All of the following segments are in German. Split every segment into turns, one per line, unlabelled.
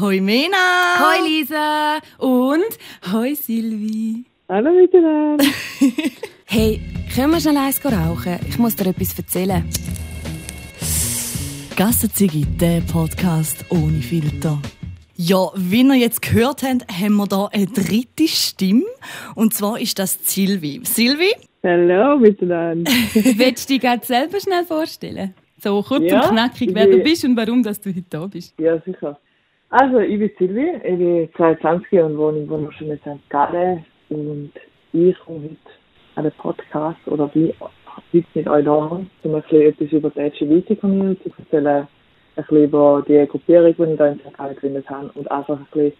Hoi Mena!
Hoi Lisa! Und hoi Silvi!
Hallo miteinander!
hey, können wir schnell eins rauchen? Ich muss dir etwas erzählen.
Gassenzigi, der Podcast ohne Filter. Ja, wie ihr jetzt gehört habt, haben wir hier eine dritte Stimme. Und zwar ist das Silvi. Silvi?
Hallo miteinander.
Willst du dich gerade selber schnell vorstellen? So kurz ja, und knackig, wer du bist und warum dass du heute da bist.
Ja, sicher. Also, ich bin Silvi, ich bin 22 und wohne in wunderschönen in St. Gallen und ich komme heute an den Podcast oder wie heute mit euch da, um ein bisschen etwas über die LGBT-Community zu erzählen, ein bisschen über die Gruppierung, die ich da in St. Gallen gegründet habe und einfach ein bisschen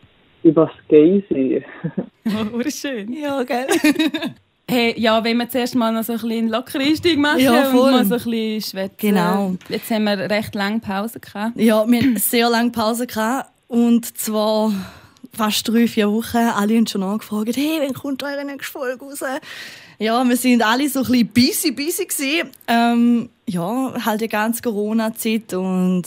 über das Gay sein.
oh, schön. Ja, gell? Hey, ja, wenn wir zuerst mal noch so ein bisschen lockere Einstieg machen ja, und mal so ein bisschen schwätzen.
Genau.
Jetzt haben wir recht lange Pause gehabt.
Ja, wir haben sehr lange Pause gehabt. Und zwar fast drei, vier Wochen. Alle haben schon angefragt, hey, wann kommt eure nächste Folge raus? Ja, wir sind alle so ein bisschen busy, busy. Ähm, ja, halt die ganze Corona-Zeit und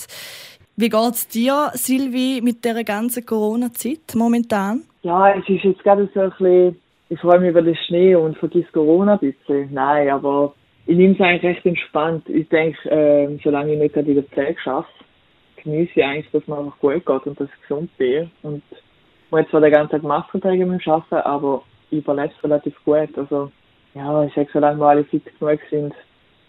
wie geht es dir, Silvi, mit dieser ganzen Corona-Zeit momentan?
Ja, es ist jetzt gerade so ein bisschen, ich freue mich über den Schnee und vergiss Corona ein bisschen. Nein, aber ich nehme es eigentlich recht entspannt. Ich denke, äh, solange ich nicht gerade in der Pflege schaffe, genieße ich eigentlich, dass man einfach gut geht und dass ich gesund bin. Und man hat zwar den ganzen Tag Masken tragen beim Arbeiten, aber ich überlebe es relativ gut. Also, ja, ich sage, solange wir alle fit genug sind,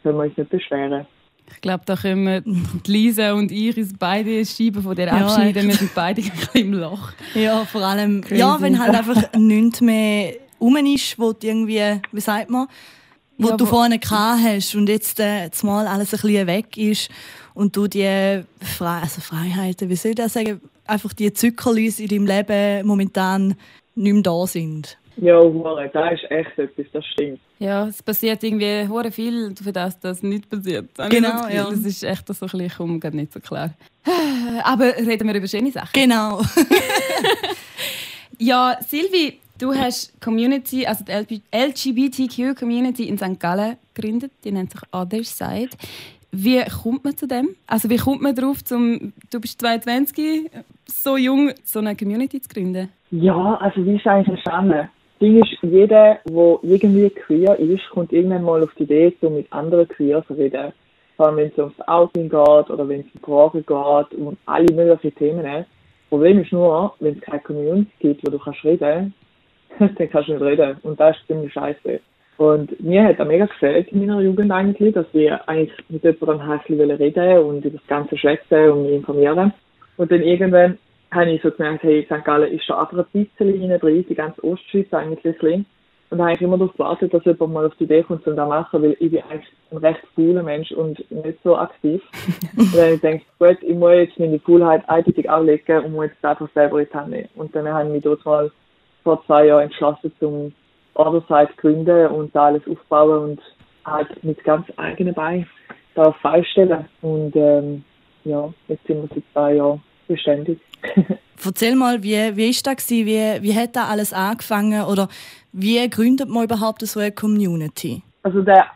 können wir uns nicht beschweren.
Ich glaube, da können wir Lisa und Iris beide Scheiben von der abschneiden. Ja, wir sind beide im Loch.
Ja, vor allem, Crazy. ja, wenn halt einfach nichts mehr rum ist, wo irgendwie, wie sagt man, wo ja, du vorne gehabt hast und jetzt äh, mal alles ein bisschen weg ist und du die Fre also Freiheiten, wie soll ich das sagen, einfach die Zyklis in deinem Leben momentan nicht mehr da sind.
Ja, hure, das ist echt etwas, das stimmt.
Ja, es passiert irgendwie hure viel, für das das nicht passiert.
Genau, das
ja. Das ist echt so ein bisschen, ich komme nicht so klar. Aber reden wir über schöne Sachen.
Genau.
ja, Silvi, du hast Community, also die LGBTQ-Community in St. Gallen gegründet, die nennt sich Other Side. Wie kommt man zu dem? Also wie kommt man darauf, zum, du bist 22, so jung, so eine Community zu gründen?
Ja, also wie ist eigentlich entstanden? Das Ding ist, jeder, der irgendwie queer ist, kommt irgendwann mal auf die Idee, so mit anderen Queers zu reden. Vor allem, wenn es ums Outing geht oder wenn es um Drogen geht und alle möglichen Themen. Das Problem ist nur, wenn es keine Community gibt, wo du kannst reden dann kannst du nicht reden. Und das ist ziemlich scheiße. Und mir hat auch mega gefällt in meiner Jugend eigentlich, dass wir eigentlich mit jemandem bisschen reden und über das Ganze schwätzen und mich informieren. Und dann irgendwann habe ich so gemerkt, hey, St. Gallen ist schon einfach ein bisschen hinein drin, die ganze Ostschweiz eigentlich. Und da habe ich immer darauf gewartet, dass jemand mal auf die Idee kommt, um das zu machen, weil ich bin eigentlich ein recht cooler Mensch und nicht so aktiv. und dann habe ich gedacht, gut, ich muss jetzt meine Coolheit eindeutig auflegen und muss jetzt einfach selber in die Hand nehmen. Und dann habe ich mich dort mal vor zwei Jahren entschlossen, zum andererseits gründen und da alles aufbauen und halt mit ganz eigenen Beinen da stellen. Und ähm, ja, jetzt sind wir seit zwei Jahren beständig.
Erzähl mal, wie, wie ist das Wie, wie hat da alles angefangen oder wie gründet man überhaupt so eine Community?
Also der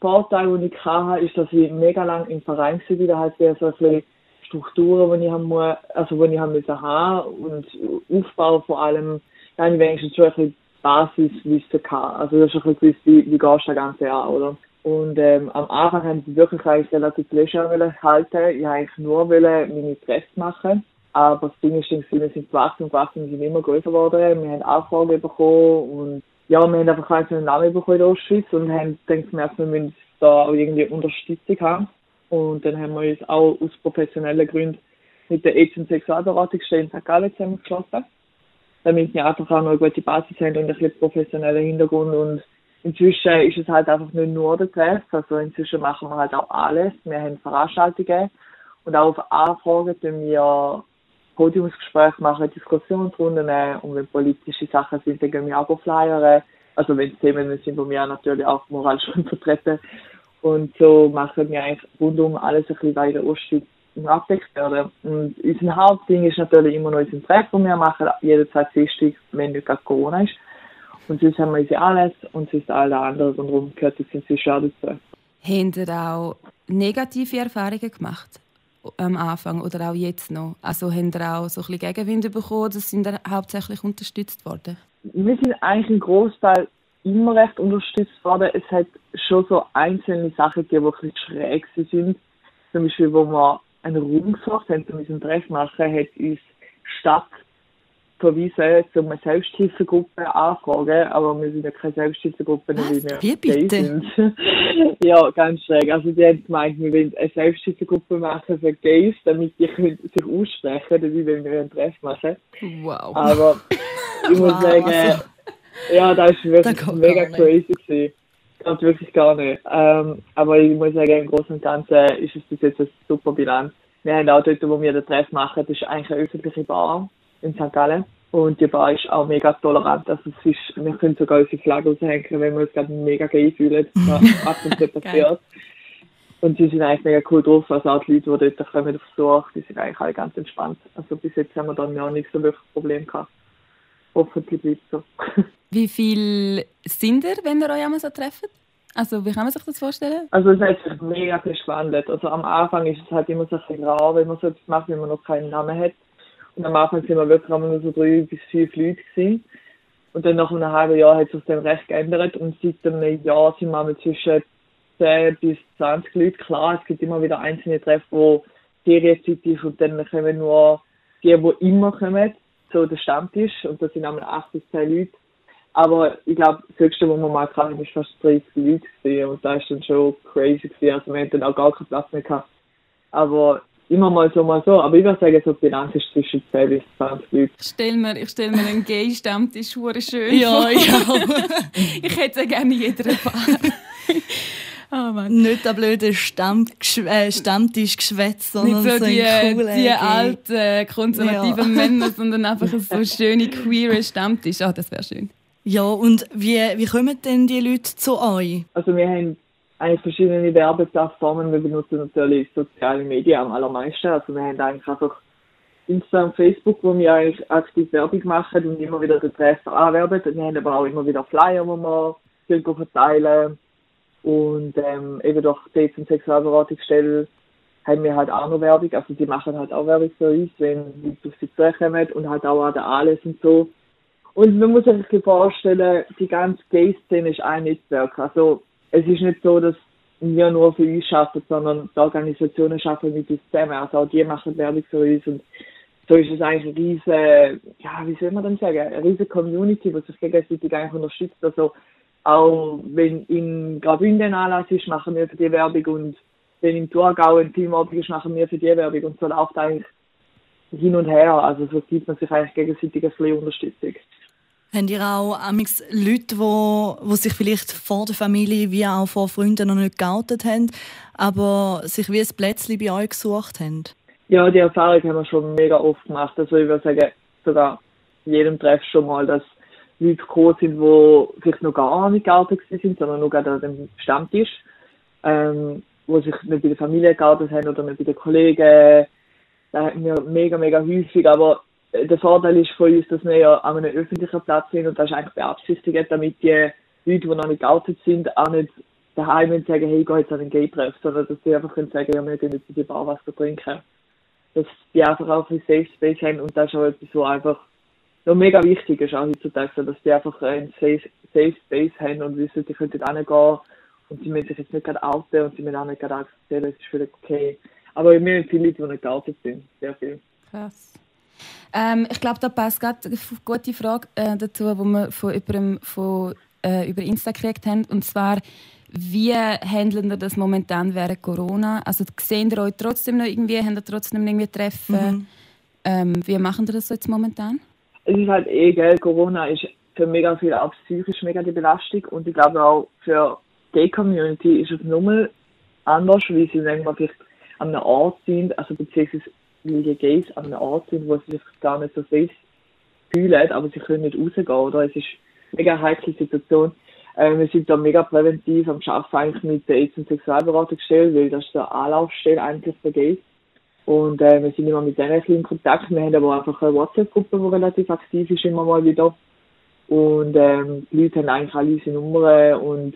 Vorteil, den ich hatte, ist, dass ich mega lange im Verein war. Da hat es so viele Strukturen, die ich haben muss, also die ich haben müssen haben und Aufbau vor allem, da habe ich wenigstens schon ein bisschen Basiswissen gehabt. Also das ist ein bisschen gewusst, wie, wie gehst du das Ganze an, oder? Und ähm, am Anfang haben sie wirklich eigentlich relativ leger halten. Ich eigentlich nur meine Presse machen. Aber das Ding ist, wir sind gewachsen und gewachsen und sind immer größer geworden. Wir haben Anfragen bekommen und ja, wir haben einfach einen Namen bekommen in der Ostschweiz und haben gedacht, wir müssen da auch irgendwie Unterstützung haben. Und dann haben wir uns auch aus professionellen Gründen mit der und Sexualberatungsstelle in St. Gallen zusammengeschlossen damit wir einfach auch noch eine gute Basis haben und ein bisschen professionellen Hintergrund und inzwischen ist es halt einfach nicht nur der Treff, also inzwischen machen wir halt auch alles. Wir haben Veranstaltungen und auch auf Anfragen tun wir Podiumsgespräche machen, Diskussionsrunden und wenn politische Sachen sind, dann gehen wir auch flyern. Also wenn es Themen sind, wo wir natürlich auch moralisch vertreten. Und so machen wir eigentlich rundum alles ein bisschen weiter Ostschweiz abgedeckt werden. Und unser Hauptding ist natürlich immer noch unser Treff, das wir machen, jede zwei Dienstag, wenn nicht gerade Corona ist. Und sonst haben wir unsere Anlässe und sonst alle anderen rundherum gehört jetzt inzwischen auch dazu.
Haben ihr auch negative Erfahrungen gemacht? am Anfang oder auch jetzt noch? Also haben ihr auch so ein bisschen Gegenwind bekommen? Das sind hauptsächlich unterstützt worden?
Wir sind eigentlich im Großteil immer recht unterstützt worden. Es hat schon so einzelne Sachen gegeben, die ein bisschen schräg sind. Zum Beispiel, wo wir einen Raum gesucht haben, um unseren Treff machen, hat uns Stadt verweisen, um eine Selbsthilfegruppe anfragen, aber wir sind ja keine Selbsthilfegruppe,
weil wir Wie bitte? sind.
ja, ganz schräg. Also die haben gemeint, wir wollen eine Selbsthilfegruppe machen für Gays, damit die können sich aussprechen können, wenn wir einen Treff machen.
Wow.
Aber ich muss wow, sagen, also, ja, das war wirklich mega crazy gewesen. Geht wirklich gar nicht. Ähm, aber ich muss sagen, im Großen und Ganzen ist es bis jetzt eine super Bilanz. Wir haben auch dort, wo wir den Treff machen, das ist eigentlich eine öffentliche Bar in St. Gallen. Und die Bar ist auch mega tolerant. Also es ist, wir können sogar unsere Flagge raushängen, wenn wir uns gerade mega geil fühlen, was und zu passiert. Und sie sind eigentlich mega cool drauf. Also auch die Leute, die dort kommen auf Besuch, die sind eigentlich alle ganz entspannt. Also bis jetzt haben wir da noch nicht so wirklich Probleme gehabt. Hoffentlich bleibt so.
Wie viel sind ihr, wenn ihr euch einmal so trefft? Also wie kann man sich das vorstellen?
Also es hat sich mega gespannt. Also am Anfang ist es halt immer so ein bisschen rar, wenn man so etwas macht, wenn man noch keinen Namen hat. Und am Anfang sind wir wirklich nur so drei bis fünf Leute gewesen. Und dann nach einem halben Jahr hat sich das dann recht geändert und seit einem Jahr sind wir mit zwischen 10 bis 20 Leute. Klar, es gibt immer wieder einzelne Treffen, wo Ferienzeit ist und dann kommen nur die, die immer kommen, so der Stammtisch und da sind einmal 8 bis 10 Leute. Aber ich glaube, das Höchste, was wir mal hatten, war fast 30 Leute gewesen. und da ist dann schon crazy gewesen. Also wir hatten dann auch gar keinen Platz mehr gehabt. Aber immer mal so, mal so. Aber ich würde sagen, so die Bilanz ist zwischen 10 bis 20 Leute.
Ich stelle mir, ich stell mir einen Gay-Stammtisch schön
Ja, ja.
ich hätte ja gerne jeder Paar.
Oh Nicht der blöde Stamm, äh, Stammtischgeschwätz, sondern
Nicht so,
so
die, die alten, konservativen ja. Männer, sondern einfach so schöne, queere Stammtisch. Ah, oh, das wäre schön.
Ja, und wie, wie kommen denn die Leute zu euch?
Also wir haben eigentlich verschiedene Werbeplattformen. Wir benutzen natürlich soziale Medien am allermeisten. Also wir haben eigentlich einfach Instagram, Facebook, wo wir eigentlich aktiv Werbung machen und immer wieder den Treffer anwerben. Wir haben aber auch immer wieder Flyer, die wir verteilen. Und ähm, eben durch die und Sexualberatungsstelle haben wir halt auch noch Werbung. Also die machen halt auch Werbung für uns, wenn Leute auf sie zukommen und halt auch an der Alles und so. Und man muss sich vorstellen, die ganze Gay-Szene ist ein Netzwerk. Also es ist nicht so, dass wir nur für uns arbeiten, sondern die Organisationen arbeiten mit uns zusammen. Also auch die machen Werbung für uns und so ist es eigentlich eine riesige, ja, wie soll man denn sagen, eine riesige Community, die sich gegenseitig eigentlich unterstützt. Also auch wenn in Graubünden Anlass ist, machen wir für die Werbung und wenn im Thurgau ein Teamabend ist, machen wir für die Werbung und so läuft eigentlich hin und her. Also so gibt man sich eigentlich gegenseitig ein bisschen Unterstützung.
Habt ihr auch amigs Leute, die wo, wo sich vielleicht vor der Familie wie auch vor Freunden noch nicht geoutet haben, aber sich wie ein Plätzchen bei euch gesucht haben?
Ja, die Erfahrung haben wir schon mega oft gemacht. Also ich würde sagen, sogar jedem Treff schon mal, dass Leute gekommen sind, die vielleicht noch gar nicht geoutet sind, sondern nur gerade an dem Stammtisch, ähm, wo sich nicht bei der Familie geoutet haben oder nicht bei den Kollegen. Da hatten wir mega, mega häufig, aber der Vorteil ist von uns, dass wir ja an einem öffentlichen Platz sind und das ist eigentlich beabsichtigt, damit die Leute, die noch nicht geoutet sind, auch nicht daheim und sagen, hey, ich gehe jetzt an den Gay-Treff, sondern dass sie einfach können sagen, ja, wir gehen jetzt in die Bar was trinken. Dass die einfach auch ein Safe Space haben und das ist auch etwas, was einfach noch mega wichtig ist, auch heutzutage, dass die einfach einen Safe, Safe Space haben und wissen, die können dort hingehen und sie müssen sich jetzt nicht gerade outen und sie müssen auch nicht gerade akzeptieren, es ist völlig okay. Aber wir haben viele Leute, die nicht geoutet sind, sehr viel.
Krass. Ähm, ich glaube, da passt gerade eine gute Frage äh, dazu, die wir von jemandem von, äh, über Insta gekriegt haben. Und zwar, wie handeln ihr das momentan während Corona? Also sehen ihr euch trotzdem noch irgendwie, haben ihr trotzdem noch irgendwie Treffen? Mhm. Ähm, wie machen ihr das jetzt momentan?
Es ist halt eh, gell, Corona ist für mega viele auch psychisch mega die Belastung und ich glaube auch für die Community ist es nochmal anders, wie sie sagen vielleicht an einem Ort sind, also beziehungsweise weil die Gays an einem Ort sind, wo sie sich gar nicht so safe fühlen, aber sie können nicht rausgehen, oder? Es ist eine mega heikle Situation. Äh, wir sind da mega präventiv am Arbeiten eigentlich mit der AIDS- und Sexualberatungsstelle, weil das ist der Anlaufstelle eigentlich für Gays. Und äh, wir sind immer mit denen in Kontakt. Wir haben aber einfach eine WhatsApp-Gruppe, die relativ aktiv ist, immer mal wieder. Und ähm, die Leute haben eigentlich alle unsere Nummern und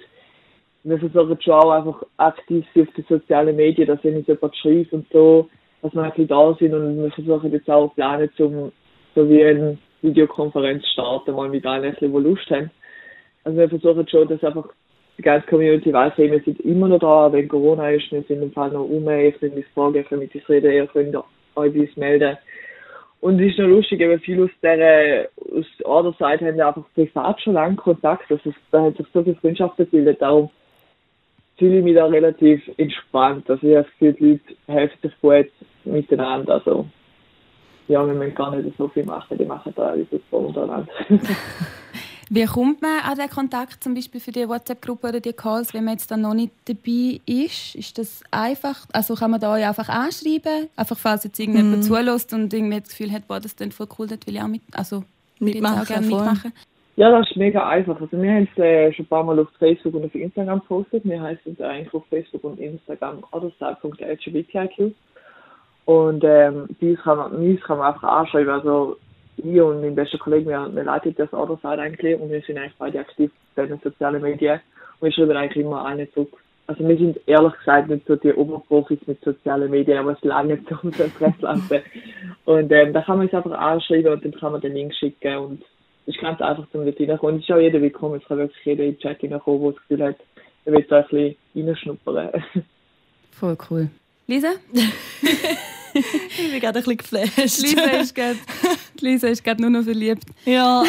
wir versuchen schon auch einfach aktiv auf den sozialen Medien, dass wenn uns jemand schreibt und so, dass wir ein bisschen da sind und wir versuchen jetzt auch planen, zum so wie eine Videokonferenz starten, mal mit allen, die Lust haben. Also wir versuchen schon, dass einfach die ganze Community weiß, hey, wir sind immer noch da, wenn Corona ist, wir sind im Fall noch um, ihr könnt uns fragen, ihr mit uns reden, ihr könnt euch bei uns melden. Und es ist noch lustig, weil viele aus der, aus der Other Side haben einfach privat schon lange Kontakt, also da hat sich so viel Freundschaften gebildet, darum fühle ich mich da relativ entspannt, also ich habe das Gefühl, die Leute helfen sich gut miteinander, also ja, wir müssen gar nicht so viel machen, die machen da alles untereinander.
Wie kommt man an den Kontakt, zum Beispiel für die WhatsApp-Gruppe oder die Calls, wenn man jetzt dann noch nicht dabei ist? Ist das einfach? Also kann man da einfach anschreiben? Einfach falls jetzt irgendjemand mm. zulässt und irgendwie das Gefühl hat, boah, das klingt voll cool, das will ich auch mit, also
mitmachen, auch gerne mitmachen.
Ja, das ist mega einfach. Also wir haben es äh, schon ein paar Mal auf Facebook und auf Instagram gepostet. Wir heißen eigentlich auf Facebook und Instagram otherside.lgbtiq. Und ähm, dies kann man, uns kann man einfach anschreiben. Also ich und mein bester Kollege, wir, wir leiten das Otherside eigentlich und wir sind eigentlich beide aktiv bei den sozialen Medien und wir schreiben eigentlich immer eine zurück. Also wir sind ehrlich gesagt nicht so die Oberprofis mit sozialen Medien, aber es lange nicht so unser Presse lassen. Und ähm, da kann man es einfach anschreiben und dann kann man den Link schicken und es ist ganz einfach zum reinkommen. Und es ist auch jeder willkommen, es kann wirklich jeder in den Chat reinkommen, der das Gefühl hat, er will da ein bisschen reinschnuppern.
Voll cool. Lisa?
ich bin gerade ein bisschen geflasht.
Lisa ist gerade, Lisa ist gerade nur noch verliebt.
Ja.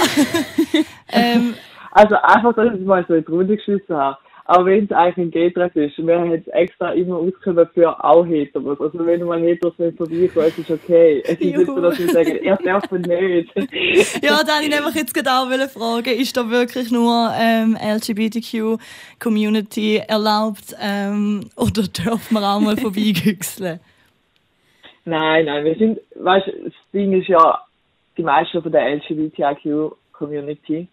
ähm, also einfach, dass ich mal so in die Runde geschissen habe. Aber wenn es eigentlich ein Gay-Treff ist, wir haben es extra immer ausgekommen für auch Heteros. Also wenn du mal Heteros nicht vorbeikommen, es ist okay. Es ist nicht so, dass wir sagen, er darf nicht.
ja, dann ich jetzt genau fragen, ist da wirklich nur ähm, LGBTQ-Community erlaubt ähm, oder dürfen wir auch mal vorbeigüchseln?
Nein, nein, wir sind, weißt das Ding ist ja, die meisten von der LGBTIQ-Community,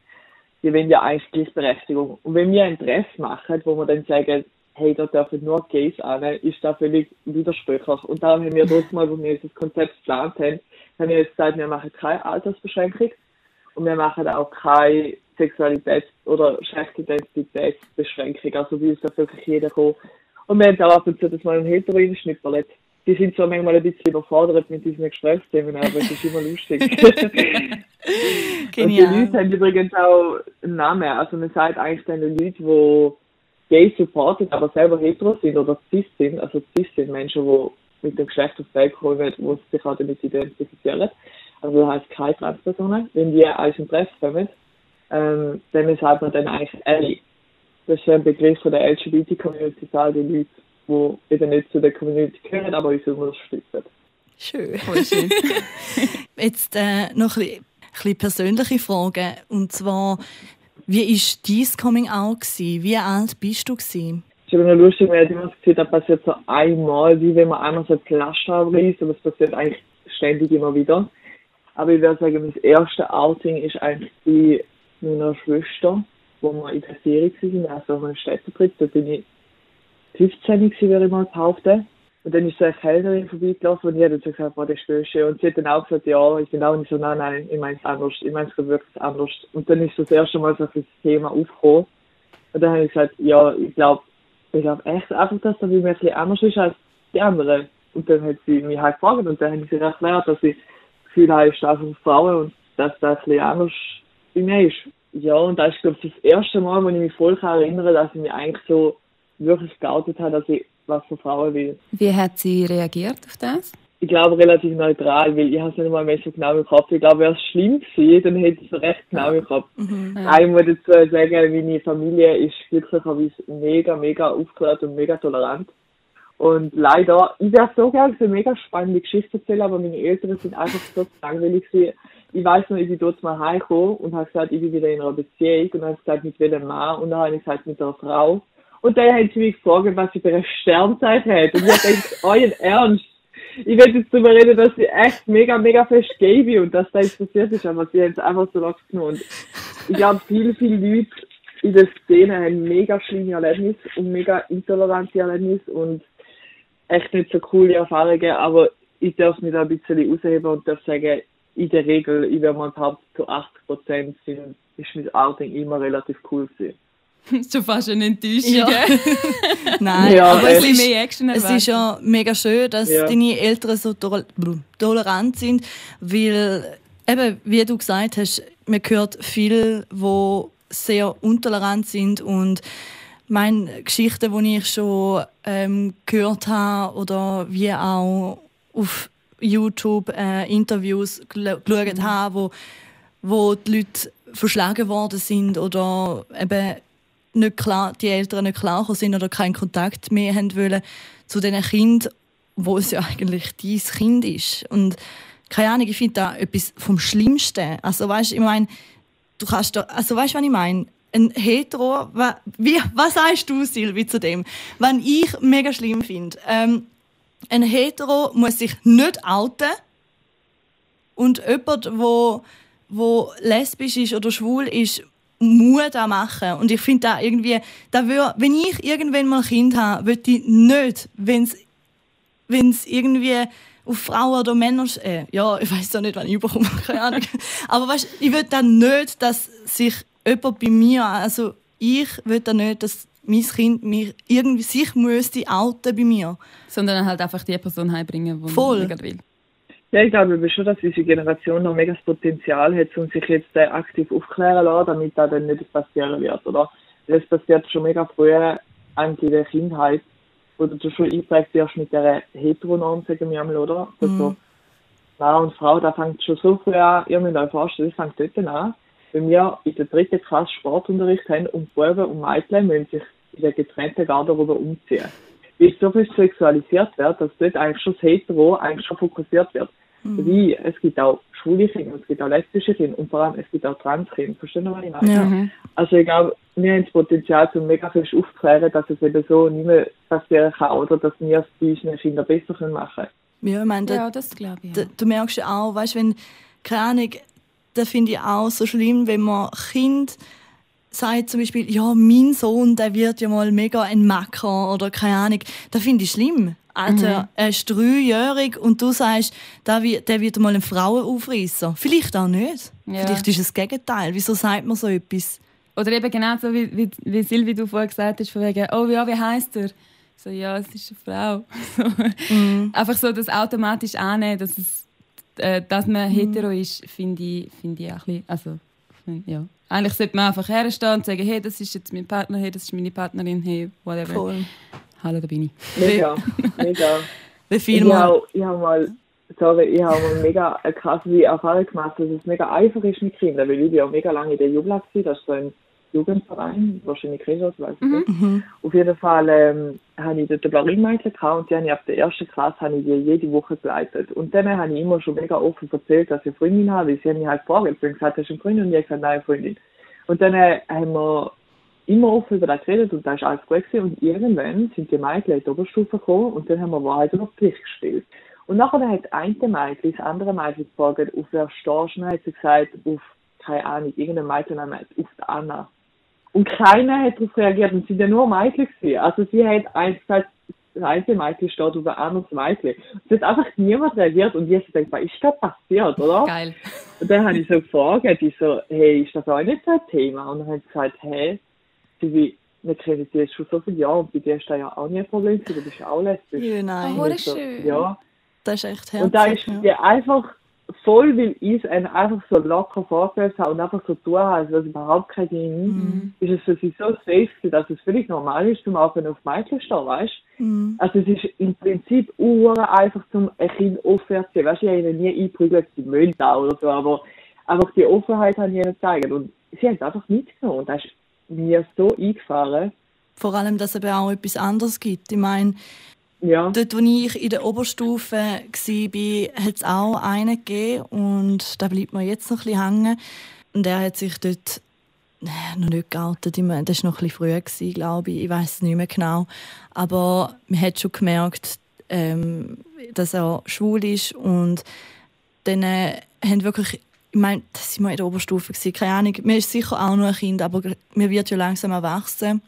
die wollen ja eigentlich Gleichberechtigung. Und wenn wir ein Treff machen, wo wir dann sagen, hey, da dürfen nur Gays an, ist das völlig widersprüchlich. Und darum haben wir dort mal, wo wir das Konzept geplant haben, haben wir jetzt gesagt, wir machen keine Altersbeschränkung und wir machen auch keine Sexualitäts- oder Geschlechtsidentitätsbeschränkung. Also wie es da wirklich jeder kommt. Und wir haben auch ab und zu das mal einen Hetero schnippert die sind so manchmal ein bisschen überfordert mit diesen Gesprächsthemen, aber es ist immer lustig. Genial. Und die Leute haben übrigens auch einen Namen. Also man sagt eigentlich den Leuten, die gay supporten, aber selber hetero sind oder cis sind, also cis sind Menschen, die mit dem Geschlecht auf die Welt kommen, die sich auch damit identifizieren. Also das heisst keine Transpersonen. Wenn die aus dem Treff kommen, ähm, dann sagt man dann eigentlich Ellie. Das ist ein Begriff von der LGBT-Community, all die Leute die eben nicht zu der Community gehören, aber uns unterstützen.
Schön. Voll schön. Jetzt äh, noch ein bisschen, ein bisschen persönliche Fragen. Und zwar, wie war dein Coming Out? Gewesen? Wie alt bist du? Gewesen?
Es ist immer noch lustig, weil ich immer gesehen das passiert so einmal, wie wenn man einmal so ein Pflaster abreißt, aber es passiert eigentlich ständig immer wieder. Aber ich würde sagen, mein erstes Outing ist eigentlich bei meiner Schwester, wo wir in der Serie waren, also auf einem Städtetritt. Da bin ich 15 gewesen, würde ich mal behaupten. Und dann ist so eine Kellnerin vorbeigelaufen und ich habe gesagt, boah, das ist schön. Und sie hat dann auch gesagt, ja, ich bin auch nicht so, nein, nein, ich meine es anders, ich meine es wirklich anders. Und dann ist das erste Mal so das Thema aufgekommen. Und dann habe ich gesagt, ja, ich glaube, ich glaube echt einfach, dass das bei mir ein anders ist als die anderen. Und dann hat sie mich halt gefragt und dann habe ich sie erklärt, dass ich das Gefühl habe, ich stehe auf Frauen und dass das ein bisschen anders bei mir ist. Ja, und das ist, glaube ich, das erste Mal, wo ich mich voll erinnere, dass ich mich eigentlich so wirklich geoutet hat, dass ich was von Frauen will.
Wie hat sie reagiert auf das?
Ich glaube relativ neutral, weil ich habe es nicht mal mehr so genau im Kopf. Ich glaube, wäre es schlimm gewesen, dann hätte ich es recht genau im Kopf. Mhm. Ja. Ich muss dazu sagen, meine Familie ist glücklicherweise mega, mega aufgeklärt und mega tolerant. Und leider, ich wäre so gerne eine mega spannende Geschichte erzählen, aber meine Eltern sind einfach so langweilig gewesen. Ich weiß noch, ich bin dort mal heimgekommen und habe gesagt, ich bin wieder in einer Beziehung und habe gesagt, mit welchem Mann und dann habe ich gesagt, mit einer Frau. Und dann haben sie mich gefragt, was sie für eine Sternzeit hat. Und ich denke, euren Ernst? Ich werde jetzt darüber reden, dass sie echt mega, mega fest bin und dass das passiert ist, aber sie haben es einfach so locker genommen. Und ich glaube, viele, viele Leute in der Szene haben mega schlimme Erlebnisse und mega intolerante Erlebnisse und echt nicht so coole Erfahrungen, aber ich darf mich da ein bisschen ausheben und darf sagen, in der Regel, ich werde mal behaupten, zu 80 Prozent ist mit Outing immer relativ cool gewesen.
Das ist schon fast eine Enttäuschung.
Ja. Nein,
Ja,
aber
Ein
es
bisschen
ist,
mehr Action
es ist ja mega schön, dass
Ja.
deine Eltern so tol- tolerant sind, weil eben, wie du gesagt hast, man hört viel, wo sehr untolerant sind und meine Geschichten, die ich schon ähm, gehört habe oder wie auch auf YouTube äh, Interviews geschaut habe, wo, wo die Leute verschlagen worden sind oder eben nicht klar, die Eltern nicht klar sind oder keinen Kontakt mehr haben wollen zu diesen Kindern, wo es ja eigentlich dein Kind ist. Und keine Ahnung, ich finde da etwas vom Schlimmsten. Also weißt, ich meine, du kannst da, also weißt, was ich meine? Ein Hetero, wa- wie, was sagst du, Silvi, zu dem? Wenn ich mega schlimm finde, ähm, ein Hetero muss sich nicht outen und jemand, wo, wo lesbisch ist oder schwul ist, muss das machen. Und ich finde da irgendwie, da wür, wenn ich irgendwann mal ein Kind habe, würde ich nicht, wenn es irgendwie auf Frauen oder Männer, äh, ja, ich weiß auch nicht, wann ich überkomme, keine Ahnung. Aber weißt, ich will dann nicht, dass sich jemand bei mir, also ich will dann nicht, dass mein Kind mich irgendwie sich müsste outen bei mir.
Sondern halt einfach die Person heimbringen, die
Voll.
man will.
Ja, ich glaube schon, dass unsere Generation noch mega das Potenzial hat, um sich jetzt äh, aktiv aufklären zu lassen, damit das dann nicht passieren wird, oder? Es passiert schon mega früh, eigentlich in der Kindheit, wo du schon eingeprägt wirst mit der Heteronorm, sagen wir einmal, oder? Also, Mann und Frau, da fängt schon so früh an, ihr müsst euch vorstellen, das fängt dort an, wenn wir in der dritten Klasse Sportunterricht haben und Buben und Mädchen müssen sich in der getrennten Garderobe umziehen. So viel sexualisiert wird, dass dort eigentlich schon das Hetero eigentlich schon fokussiert wird. Wie, es gibt auch schwule Kinder, es gibt auch lesbische Kinder und vor allem es gibt auch Transkinder. Verstehen Sie, was ich meine?
Ja.
Mhm.
Also ich glaube, wir haben das Potenzial, um mega viel aufzuklären, dass es eben so nicht mehr passieren kann oder dass wir es bei unseren Kindern besser können machen können.
Ja, ich meine,
Ja, das glaube ich.
du,
Ja.
du merkst ja auch, weißt, wenn, keine Ahnung, das finde ich auch so schlimm, wenn man Kind sagt zum Beispiel, ja, mein Sohn, der wird ja mal mega ein Macker oder keine Ahnung. Das finde ich schlimm. Alter, er ist dreijährig und du sagst, der wird, der wird mal einen Frauenaufreißer. Vielleicht auch nicht.
Ja.
Vielleicht ist es das Gegenteil. Wieso sagt man so etwas?
Oder eben genau so, wie, wie, wie Silvi du vorher gesagt hast, von wegen, oh ja, wie heißt er? So, ja, es ist eine Frau. So. Einfach so das automatisch annehmen, dass, es, äh, dass man hetero ist, finde ich, finde ich auch ein bisschen, also, find- ja. Eigentlich sollte man einfach herstehen und sagen, hey, das ist jetzt mein Partner, hey, das ist meine Partnerin, hey, whatever.
Voll.
Hallo, da bin ich.
Mega, mega.
Wie viel
Ich habe hab mal, sorry, ich habe mal mega eine krasse Erfahrung gemacht, dass es mega einfach ist mit Kindern, weil ich bin auch mega lange in der Jugend war, das ist so ein Jugendverein, wahrscheinlich das, weiß ich nicht. Auf jeden Fall ähm, habe ich dort ein Blaurinmädchen gehabt und die habe ich ab der ersten Klasse habe ich die jede Woche begleitet. Und dann habe ich immer schon mega offen erzählt, dass ich eine Freundin habe, weil sie haben mich halt gefragt, ich habe gesagt, hast du eine Freundin? Und ich habe gesagt, nein, Freundin. Und dann äh, haben wir immer offen über das geredet und da ist alles gut gewesen. Und irgendwann sind die Mädchen in die Oberstufe gekommen und dann haben wir Wahrheit oder Pflicht gespielt. Und nachher hat das eine Mädchen das andere Mädchen gefragt, auf wer stehst du? Und dann hat sie gesagt, auf, keine Ahnung, irgendein Mädchen auf die Anna. Und keiner hat darauf reagiert und sie sind ja nur Mädchen gewesen. Also sie hat eins gesagt, das eine Mädchen steht auf ein anderes Mädchen. Es hat einfach niemand reagiert und ich gedacht, was ist da passiert, oder?
Geil.
Und dann habe ich so gefragt, ich so, hey, ist das auch nicht so ein Thema? Und dann hat sie gesagt, hey, sie wie, wir kennen sie jetzt schon so viele Jahre und bei dir ist das ja auch nie ein Problem, du bist ja auch lesbisch.
Ja, nein,
Oh, das
so,
schön.
Ja,
das ist echt
und da ist
ja.
einfach voll, weil ich einfach so locker vorgestellt habe und einfach so tun als es überhaupt kein Ding, ist es für sie so safe dass es völlig normal ist, zum wenn auf Mädchen stehen, weißt
Mhm.
Also es ist im Prinzip ur einfach zum ein Kind offen zu erziehen. Weißt du, ich habe ihnen nie eingeprügelt, sie mögen da oder so, aber einfach die Offenheit habe ich ihnen gezeigt und sie haben es einfach mitgenommen und das ist mir so eingefahren.
Vor allem, dass es eben auch etwas anderes gibt. Ich meine,
Ja,
Dort, wo ich in der Oberstufe war, hat es auch einen gegeben und da bleibt mir jetzt noch ein bisschen hängen. Und er hat sich dort äh, noch nicht geoutet. Das war noch ein bisschen früher, gewesen, glaube ich. Ich weiß es nicht mehr genau. Aber man hat schon gemerkt, ähm, dass er schwul ist. Und dann äh, haben wirklich, ich meine, das sind wir in der Oberstufe, keine Ahnung. Man ist sicher auch nur ein Kind, aber man wird ja langsam erwachsen.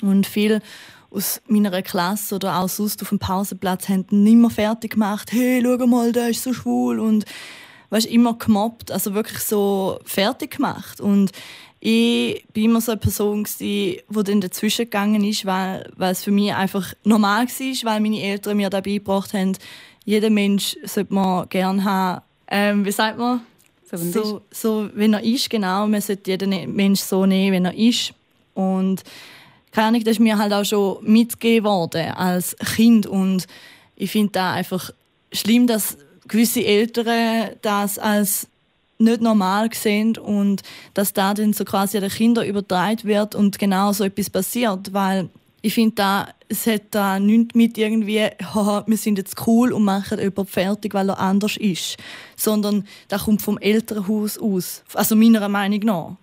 Und viel aus meiner Klasse oder auch sonst auf dem Pausenplatz haben mehr fertig gemacht. Hey, schau mal, der ist so schwul. Und weißt, immer gemobbt, also wirklich so fertig gemacht. Und ich bin immer so eine Person, die dann dazwischen gegangen ist, weil, weil es für mich einfach normal war, weil meine Eltern mir dabei gebracht haben, jeder Mensch sollte man gerne haben. Ähm, wie sagt man? So, so, so, wenn er ist, genau. Man sollte jeden Mensch so nehmen, wenn er ist. Und keine Ahnung, das ist mir halt auch schon mitgegeben worden als Kind. Und ich finde da einfach schlimm, dass gewisse Eltern das als nicht normal sehen und dass da dann so quasi an den Kindern übertragen wird und genau so etwas passiert, weil ich finde da, es hat da nichts mit irgendwie, haha, wir sind jetzt cool und machen jemanden fertig, weil er anders ist, sondern das kommt vom Elternhaus aus, also meiner Meinung nach.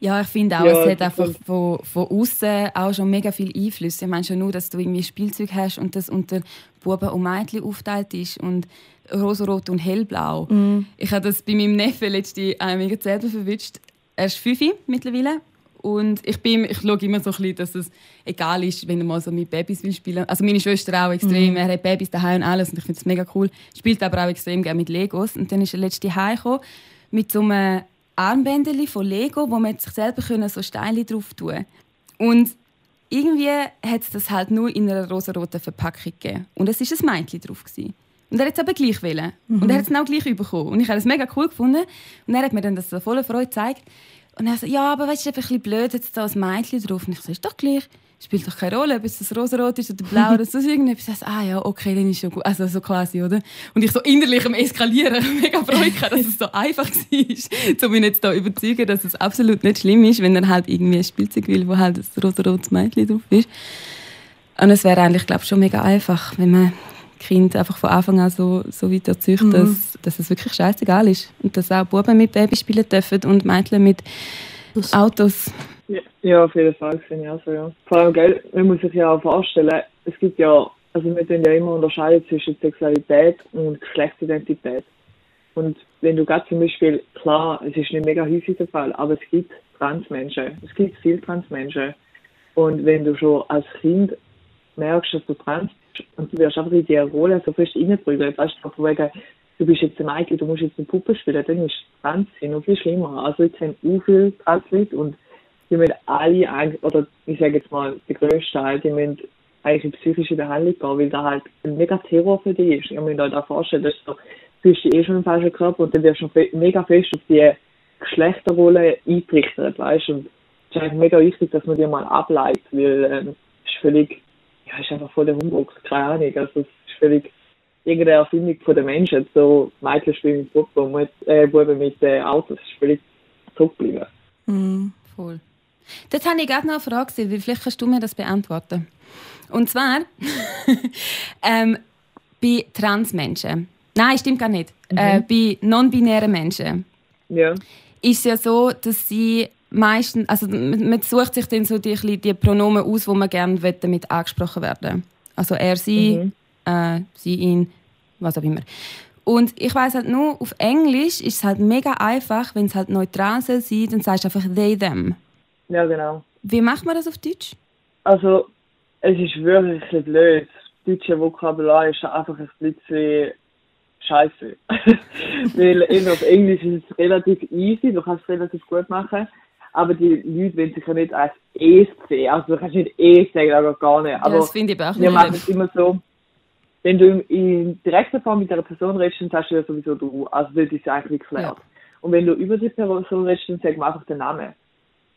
Ja, ich finde auch, ja, es hat einfach von, von außen auch schon mega viel Einfluss. Ich meine schon nur, dass du irgendwie Spielzeug hast und das unter Buben und Mädchen aufteilt ist und rosarot und hellblau. Mm. Ich habe das bei meinem Neffen letzte äh, mega selber verwünscht. Er ist fünf mittlerweile und ich, bin, ich schaue immer so ein bisschen, dass es egal ist, wenn er mal so mit Babys will spielen. Also meine Schwester auch extrem. Mm. Er hat Babys daheim und alles und ich finde das mega cool. Spielt aber auch extrem gerne mit Legos. Und dann ist er letzte heimgekommen mit so einem Armbändchen von Lego, wo man sich selber können, so Steine drauf tun Und irgendwie hat es das halt nur in einer rosaroten Verpackung gegeben. Und es war ein Mädchen drauf. Gewesen. Und er hat es aber gleich wollen. Mhm. Und er hat es auch gleich bekommen. Und ich habe es mega cool gefunden. Und er hat mir dann das so voller Freude gezeigt. Und er so, ja, aber weißt du, es ist ein bisschen blöd, jetzt da ein Mädchen drauf. Und ich so, ist doch gleich spielt doch keine Rolle, ob es das rosarot ist oder blau oder so irgendetwas. Also, ah ja, okay, dann ist schon gut. Also so quasi, oder? Und ich so innerlich am Eskalieren, mega freut dass es so einfach war, um mich jetzt da überzeugen, dass es absolut nicht schlimm ist, wenn er halt irgendwie ein Spielzeug will, wo halt ein rosarotes Mädchen drauf ist. Und es wäre eigentlich, glaube ich, schon mega einfach, wenn man Kind einfach von Anfang an so, so weit erzeugt, mhm. dass, dass es wirklich scheißegal ist. Und dass auch Buben mit Babys spielen dürfen und Mädchen mit Autos.
Ja, auf jeden Fall finde ich auch so, ja. Vor allem, gell, man muss sich ja auch vorstellen, es gibt ja, also wir tun ja immer unterscheiden zwischen Sexualität und Geschlechtsidentität. Und wenn du gerade zum Beispiel, klar, es ist nicht mega häufig der Fall, aber es gibt Transmenschen. Es gibt viele Transmenschen. Und wenn du schon als Kind merkst, dass du trans bist und du wirst einfach in die Rolle so fest reingeprügelt, weißt du, von wegen, du bist jetzt ein Mädchen, du musst jetzt eine Puppe spielen, dann ist Trans noch viel schlimmer. Also jetzt haben auch viele Transleute und müssen alle, oder ich sage jetzt mal, der grösste Teil, die müssen eigentlich in psychische Behandlung gehen, weil da halt ein mega Terror für die ist. Ihr müsst euch da vorstellen, dass du fühlst dich eh schon im falschen Körper und dann wirst du mega fest auf die Geschlechterrolle eingerichtet, weißt du. Und es ist eigentlich mega wichtig, dass man die mal ableitet, weil ähm, es ist völlig, ja, ist einfach voll der Humbug, keine Ahnung. Also es ist völlig irgendeine Erfindung von den Menschen. So Mädchen spielen mit Puppen, äh, Buben mit äh, Autos, ist völlig zurückgeblieben.
Mhm, voll. Dort habe ich gerade noch eine Frage, Silvia. Vielleicht kannst du mir das beantworten. Und zwar ähm, bei Transmenschen. Nein, stimmt gar nicht. Mhm. Äh, bei non-binären Menschen.
Ja.
Ist es ja so, dass sie meistens, also man sucht sich dann so die, die Pronomen aus, wo man gerne damit angesprochen werden. Also er, sie, mhm. äh, sie, ihn, was auch immer. Und ich weiß halt nur, auf Englisch ist es halt mega einfach, wenn es halt neutral soll sein, dann sagst du einfach they, them.
Ja, genau.
Wie macht man das auf Deutsch?
Also, es ist wirklich ein blöd. Das deutsche Vokabular ist einfach ein bisschen scheiße. Weil eben auf Englisch ist es relativ easy, du kannst es relativ gut machen. Aber die Leute wollen sich ja nicht als Es sehen. Also, du kannst nicht Es sagen, aber gar nicht. Aber
ja, das finde ich auch nicht.
Wir machen es immer so, wenn du in direkter Form mit einer Person redest, dann sagst du ja sowieso du. Also, das ist eigentlich geklärt. Ja. Und wenn du über die Person redest, dann sag mal einfach den Namen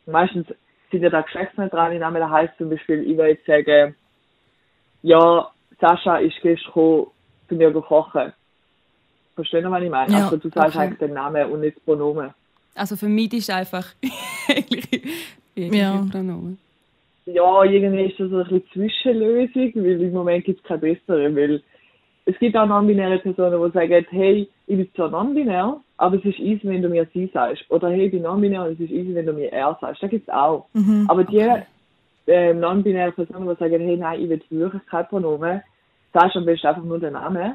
meistens sind ja da geschlechtsneutrale Namen. Da heißt zum Beispiel, ich will jetzt sagen, ja, Sascha ist gestern gekommen, zu mir kochen. Verstehen Sie, was ich meine? Ja, also du sagst okay. eigentlich den Namen und nicht das Pronomen.
Also für mich ist einfach
ja.
Pronomen.
Ja, irgendwie ist das ein bisschen Zwischenlösung, weil im Moment gibt es keine bessere, weil es gibt auch non-binäre Personen, die sagen, hey, ich bin zwar non-binär, aber es ist easy, wenn du mir sie sagst. Oder hey, ich bin non-binär und es ist easy, wenn du mir er sagst. Das gibt es auch. Mhm, aber die okay. äh, non-binäre Personen, die sagen, hey, nein, ich will wirklich kein Pronomen, sagst am besten einfach nur den Namen.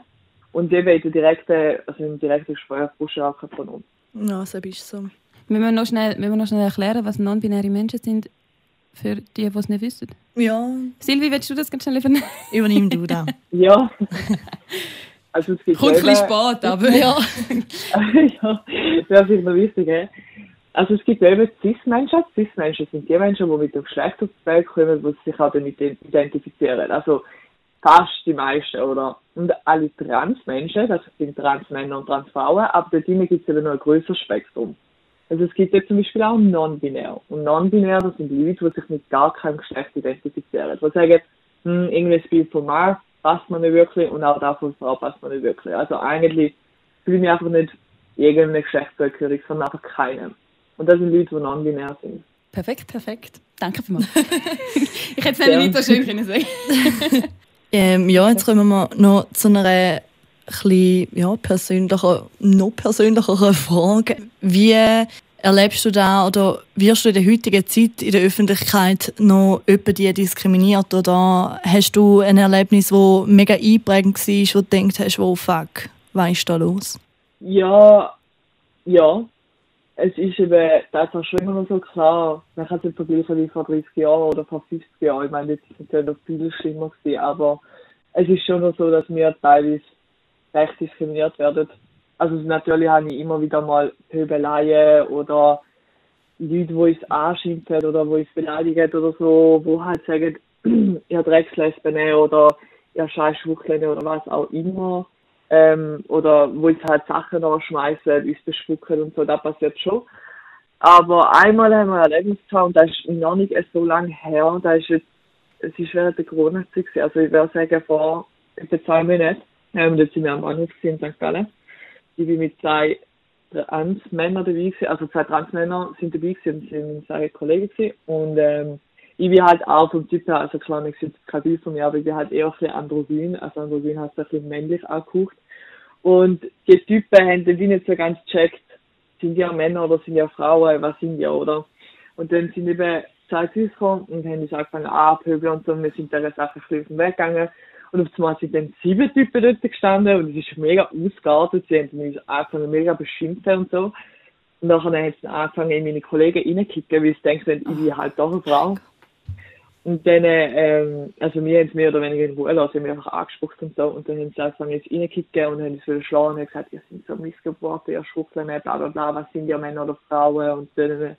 Und die wollen direkt, also im direkten Gespräch brauchst du auch kein Pronomen.
Ja, so ist so.
Wenn wir noch schnell, wenn wir noch schnell erklären, was non-binäre Menschen sind, für die, die es nicht wissen.
Ja.
Silvi, willst du das ganz schnell übernehmen?
Übernimm du da.
ja. Also es gibt
Kommt ein bisschen spät, aber
ja. ja, das ist noch wichtig. He? also es gibt eben Cis-Menschen. Cis-Menschen sind die Menschen, die mit dem Geschlecht auf die Welt kommen, die sich auch damit identifizieren. Also fast die meisten, oder? Und alle Trans-Menschen, das sind Trans-Männer und Trans-Frauen, aber dort gibt es eben noch ein größeres Spektrum. Also es gibt ja zum Beispiel auch non-binär. Und non-binär, das sind Leute, die sich mit gar keinem Geschlecht identifizieren. Die sagen, hm, irgendwie das Bild von Mann passt man nicht wirklich und auch das von Frau passt man nicht wirklich. Also eigentlich fühle ich mich einfach nicht irgendeine Geschlechtszugehörig, sondern einfach keinem. Und das sind Leute, die non-binär sind.
Perfekt, perfekt. Danke vielmals. ich hätte es nicht ja. weiter schön können sagen.
ähm, ja, jetzt kommen wir noch zu einer bisschen, ja, persönlicher, noch persönlicheren Frage. Wie erlebst du da oder wirst du in der heutigen Zeit in der Öffentlichkeit noch jemanden diskriminiert oder hast du ein Erlebnis, das mega einprägend war, wo du denkst hast, oh fuck, was ist da los?
Ja, ja. Es ist eben tatsächlich schon immer noch so klar, man kann es nicht vergleichen wie vor 30 Jahren oder vor 50 Jahren. Ich meine, jetzt ist es natürlich noch viel schlimmer gewesen, aber es ist schon noch so, dass wir teilweise recht diskriminiert werden. Also natürlich habe ich immer wieder mal Pöbeleien oder Leute, die uns anschimpfen oder die uns beleidigen oder so, wo halt sagen, ihr Dreckslesben oder ihr scheiß Schwuchteln oder was auch immer. Ähm, oder wo uns halt Sachen anschmeißen, uns bespucken und so, das passiert schon. Aber einmal haben wir ein Erlebnis gehabt und das ist noch nicht so lange her. Das ist jetzt, es ist während der Corona-Zeit, also ich würde sagen vor etwa zwei Monaten. Ähm, dort sind wir am Bahnhof in St. Gallen. Ich bin mit zwei Transmännern dabei gewesen, also zwei Transmänner sind dabei gewesen und sind zwei Kollegen gewesen. Und, ähm, ich bin halt auch vom Typ her, also klar, ich jetzt kein Bild von mir, aber ich bin halt eher ein bisschen androgyn, also androgyn heißt ein bisschen männlich angehaucht. Und die Typen haben dann nicht so ganz gecheckt, sind ja Männer oder sind ja Frauen, was sind ja, oder? Und dann sind eben zwei Süß gekommen und haben uns angefangen anpöbeln und so, wir sind dieser Sache ein bisschen auf. Und auf einmal sind dann sieben Typen dort gestanden und es ist mega ausgeartet. Sie haben uns angefangen mega beschimpfen und so. Und nachher haben sie angefangen, in meine Kollegen reinzukicken, weil sie denken, ich bin halt doch eine Frau. Und dann, ähm, also wir haben es mehr oder weniger in Ruhe lassen, haben einfach angesprochen und so. Und dann haben sie angefangen, jetzt reinzukicken und haben uns wieder schlagen und haben gesagt, ihr seid so missgebracht, ihr Schruckeln, bla bla bla, was sind ihr Männer oder Frauen? Und dann, äh,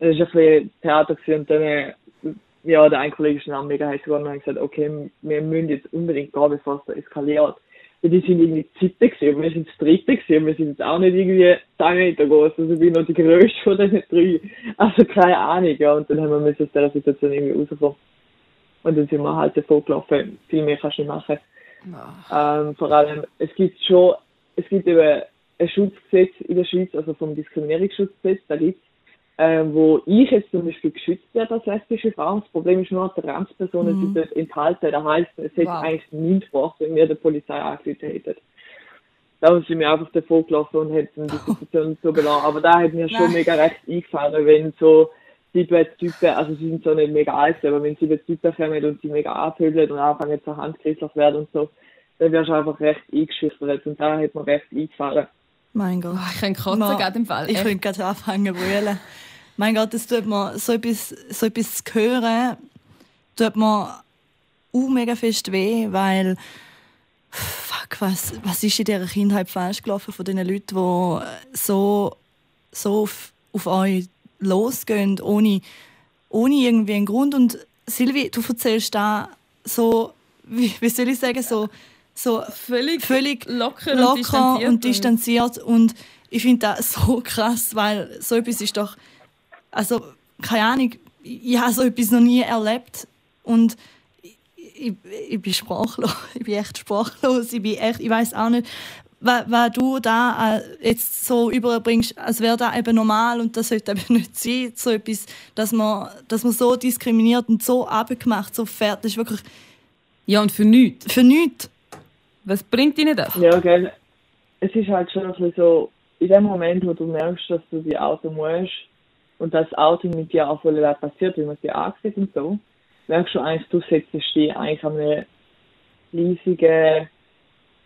das war ein bisschen Theater und dann, äh, ja, der ein Kollege ist dann auch mega heiß geworden und hat gesagt, okay, wir müssen jetzt unbedingt gehen, bevor es da eskaliert. Weil die sind irgendwie die Zweite gewesen, wir sind das Dritte gewesen, wir sind jetzt auch nicht irgendwie 10 Meter groß, also ich bin noch die Größte von den drei. Also keine Ahnung, ja, und dann haben wir müssen aus dieser Situation irgendwie rauskommen. Und dann sind wir halt davor gelaufen, viel mehr kannst du nicht machen. Ähm, vor allem, es gibt schon, es gibt eben ein Schutzgesetz in der Schweiz, also vom Diskriminierungsschutzgesetz, da gibt äh, wo ich jetzt zum Beispiel geschützt werde als lesbische Frau. Das Problem ist nur, dass Transpersonen mhm. dort enthalten. Das heisst, es hätte wow. eigentlich nichts gebracht, wenn wir der Polizei angerufen hätten. Da sind wir einfach davor gelaufen und hätten die Situation so belassen. Aber da hat mir schon mega recht eingefallen, wenn so sieben Typen, also sie sind so nicht mega alt, aber wenn sieben Typen kommen und sie mega anpöbeln und anfangen zu handgrifflich werden und so, dann wirst du einfach recht eingeschüchtert und da hat mir recht eingefallen.
Mein Gott.
Oh, ich kann kotzen gerade im Fall.
Ich könnte gerade anfangen zu brüllen. mein Gott, das tut mir so etwas, so etwas zu hören, tut mir auch mega fest weh, weil fuck, was, was ist in dieser Kindheit falsch gelaufen von den Leuten, die so, so auf, auf euch losgehen, ohne, ohne irgendwie einen Grund. Und Silvi, du erzählst da so, wie, wie soll ich sagen, so, so
völlig, völlig locker,
locker und distanziert. Und, distanziert. und ich finde das so krass, weil so etwas ist doch, also keine Ahnung, ich habe so etwas noch nie erlebt und ich, ich, ich bin sprachlos, ich bin echt sprachlos, ich bin echt, ich weiß auch nicht, was, was du da äh, jetzt so überbringst, als wäre das eben normal und das sollte eben nicht sein, so etwas, dass man, dass man so diskriminiert und so abgemacht, so fährt, das ist wirklich...
Ja, und für nichts.
Für nichts.
Was bringt Ihnen das?
Ja, gell. Es ist halt schon ein bisschen so, in dem Moment, wo du merkst, dass du die Auto musst und das Auto mit dir auch voll passiert, wie man sie ansieht und so, merkst du eigentlich, du setzt dich eigentlich an eine riesige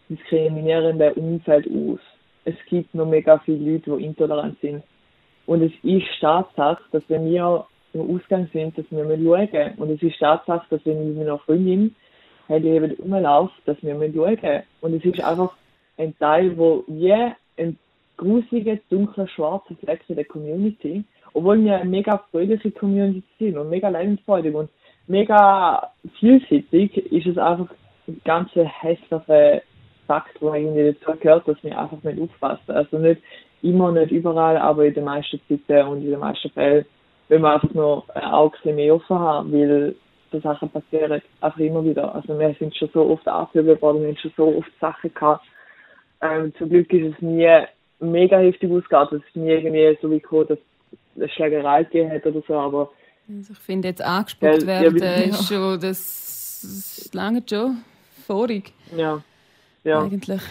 diskriminierende Umfeld aus. Es gibt noch mega viele Leute, die intolerant sind. Und es ist Tatsache, dass wenn wir im Ausgang sind, dass wir schauen. Und es ist Tatsache, dass wenn ich mit einer Freundin halt eben rumlaufe, dass wir mal schauen. Und es ist einfach ein Teil, wo wie ein grusige, dunkle, schwarze Fleck in der Community. Obwohl wir eine mega fröhliche Community sind und mega lebensfreudig und mega vielseitig, ist es einfach ein ganz hässlicher Fakt, der irgendwie dazu gehört, dass wir einfach nicht aufpassen. Also nicht immer, nicht überall, aber in den meisten Zeiten und in den meisten Fällen, wenn wir einfach nur ein Auge mehr offen haben, weil so Sachen passieren einfach immer wieder. Also wir sind schon so oft abgehoben worden, wir haben schon so oft Sachen gehabt. Ähm, zum Glück ist es nie mega heftig ausgegangen, es ist nie irgendwie so wie gekommen, dass eine Schlägerei gegeben hat oder so, aber
also ich finde jetzt angesprochen ja, werden ja, ist schon, das, das lange schon vorig.
Ja. ja.
Eigentlich.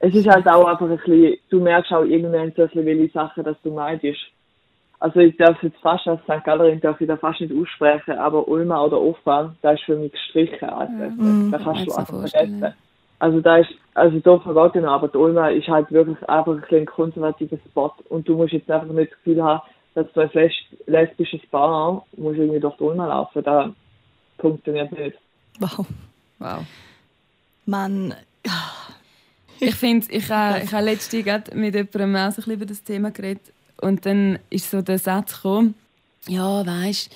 es ist halt auch einfach ein bisschen, du merkst auch irgendwann so ein bisschen, welche Sachen, dass du meidest. Also ich darf jetzt fast als St. Gallerin darf ich da fast nicht aussprechen, aber Ulma oder Ofa, da ist für mich gestrichen. Also, ja, da kannst du einfach vergessen. Also da ist, also doch vergeht genau, aber die Ulma ist halt wirklich einfach ein, ein konservativer Spot und du musst jetzt einfach nicht das Gefühl haben, dass du als lesbisches Paar musst irgendwie durch die Ulma laufen. Da funktioniert nicht.
Wow.
Wow.
Man.
Ich finde, ich habe ich ha letztens mit jemandem auch so ein über das Thema geredet und dann ist so der Satz gekommen, ja, weißt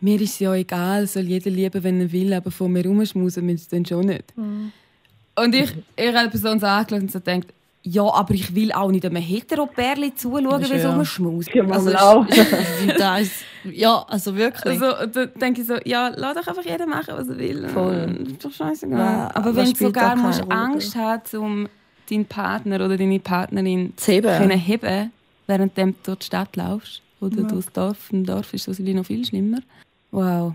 mir ist es ja egal, soll jeder lieben, wenn er will, aber von mir rumschmusen müssen sie dann schon nicht. Mhm. Und ich, ich habe die Person so angeschaut und so gedacht, ja, aber ich will auch nicht einem Hetero-Pärchen zuschauen, wie so ein Schmaus.
Also, auch.
das, ja, also wirklich.
Also, da denke ich so, ja, lass doch einfach jeder machen, was er will.
Voll.
Ist doch scheißegal. Ja, aber wenn du sogar musst Angst hast, um deinen Partner oder deine Partnerin
zu heben,
können heben während du durch die Stadt laufst oder ja. durchs Dorf. Im Dorf ist das noch viel schlimmer. Wow.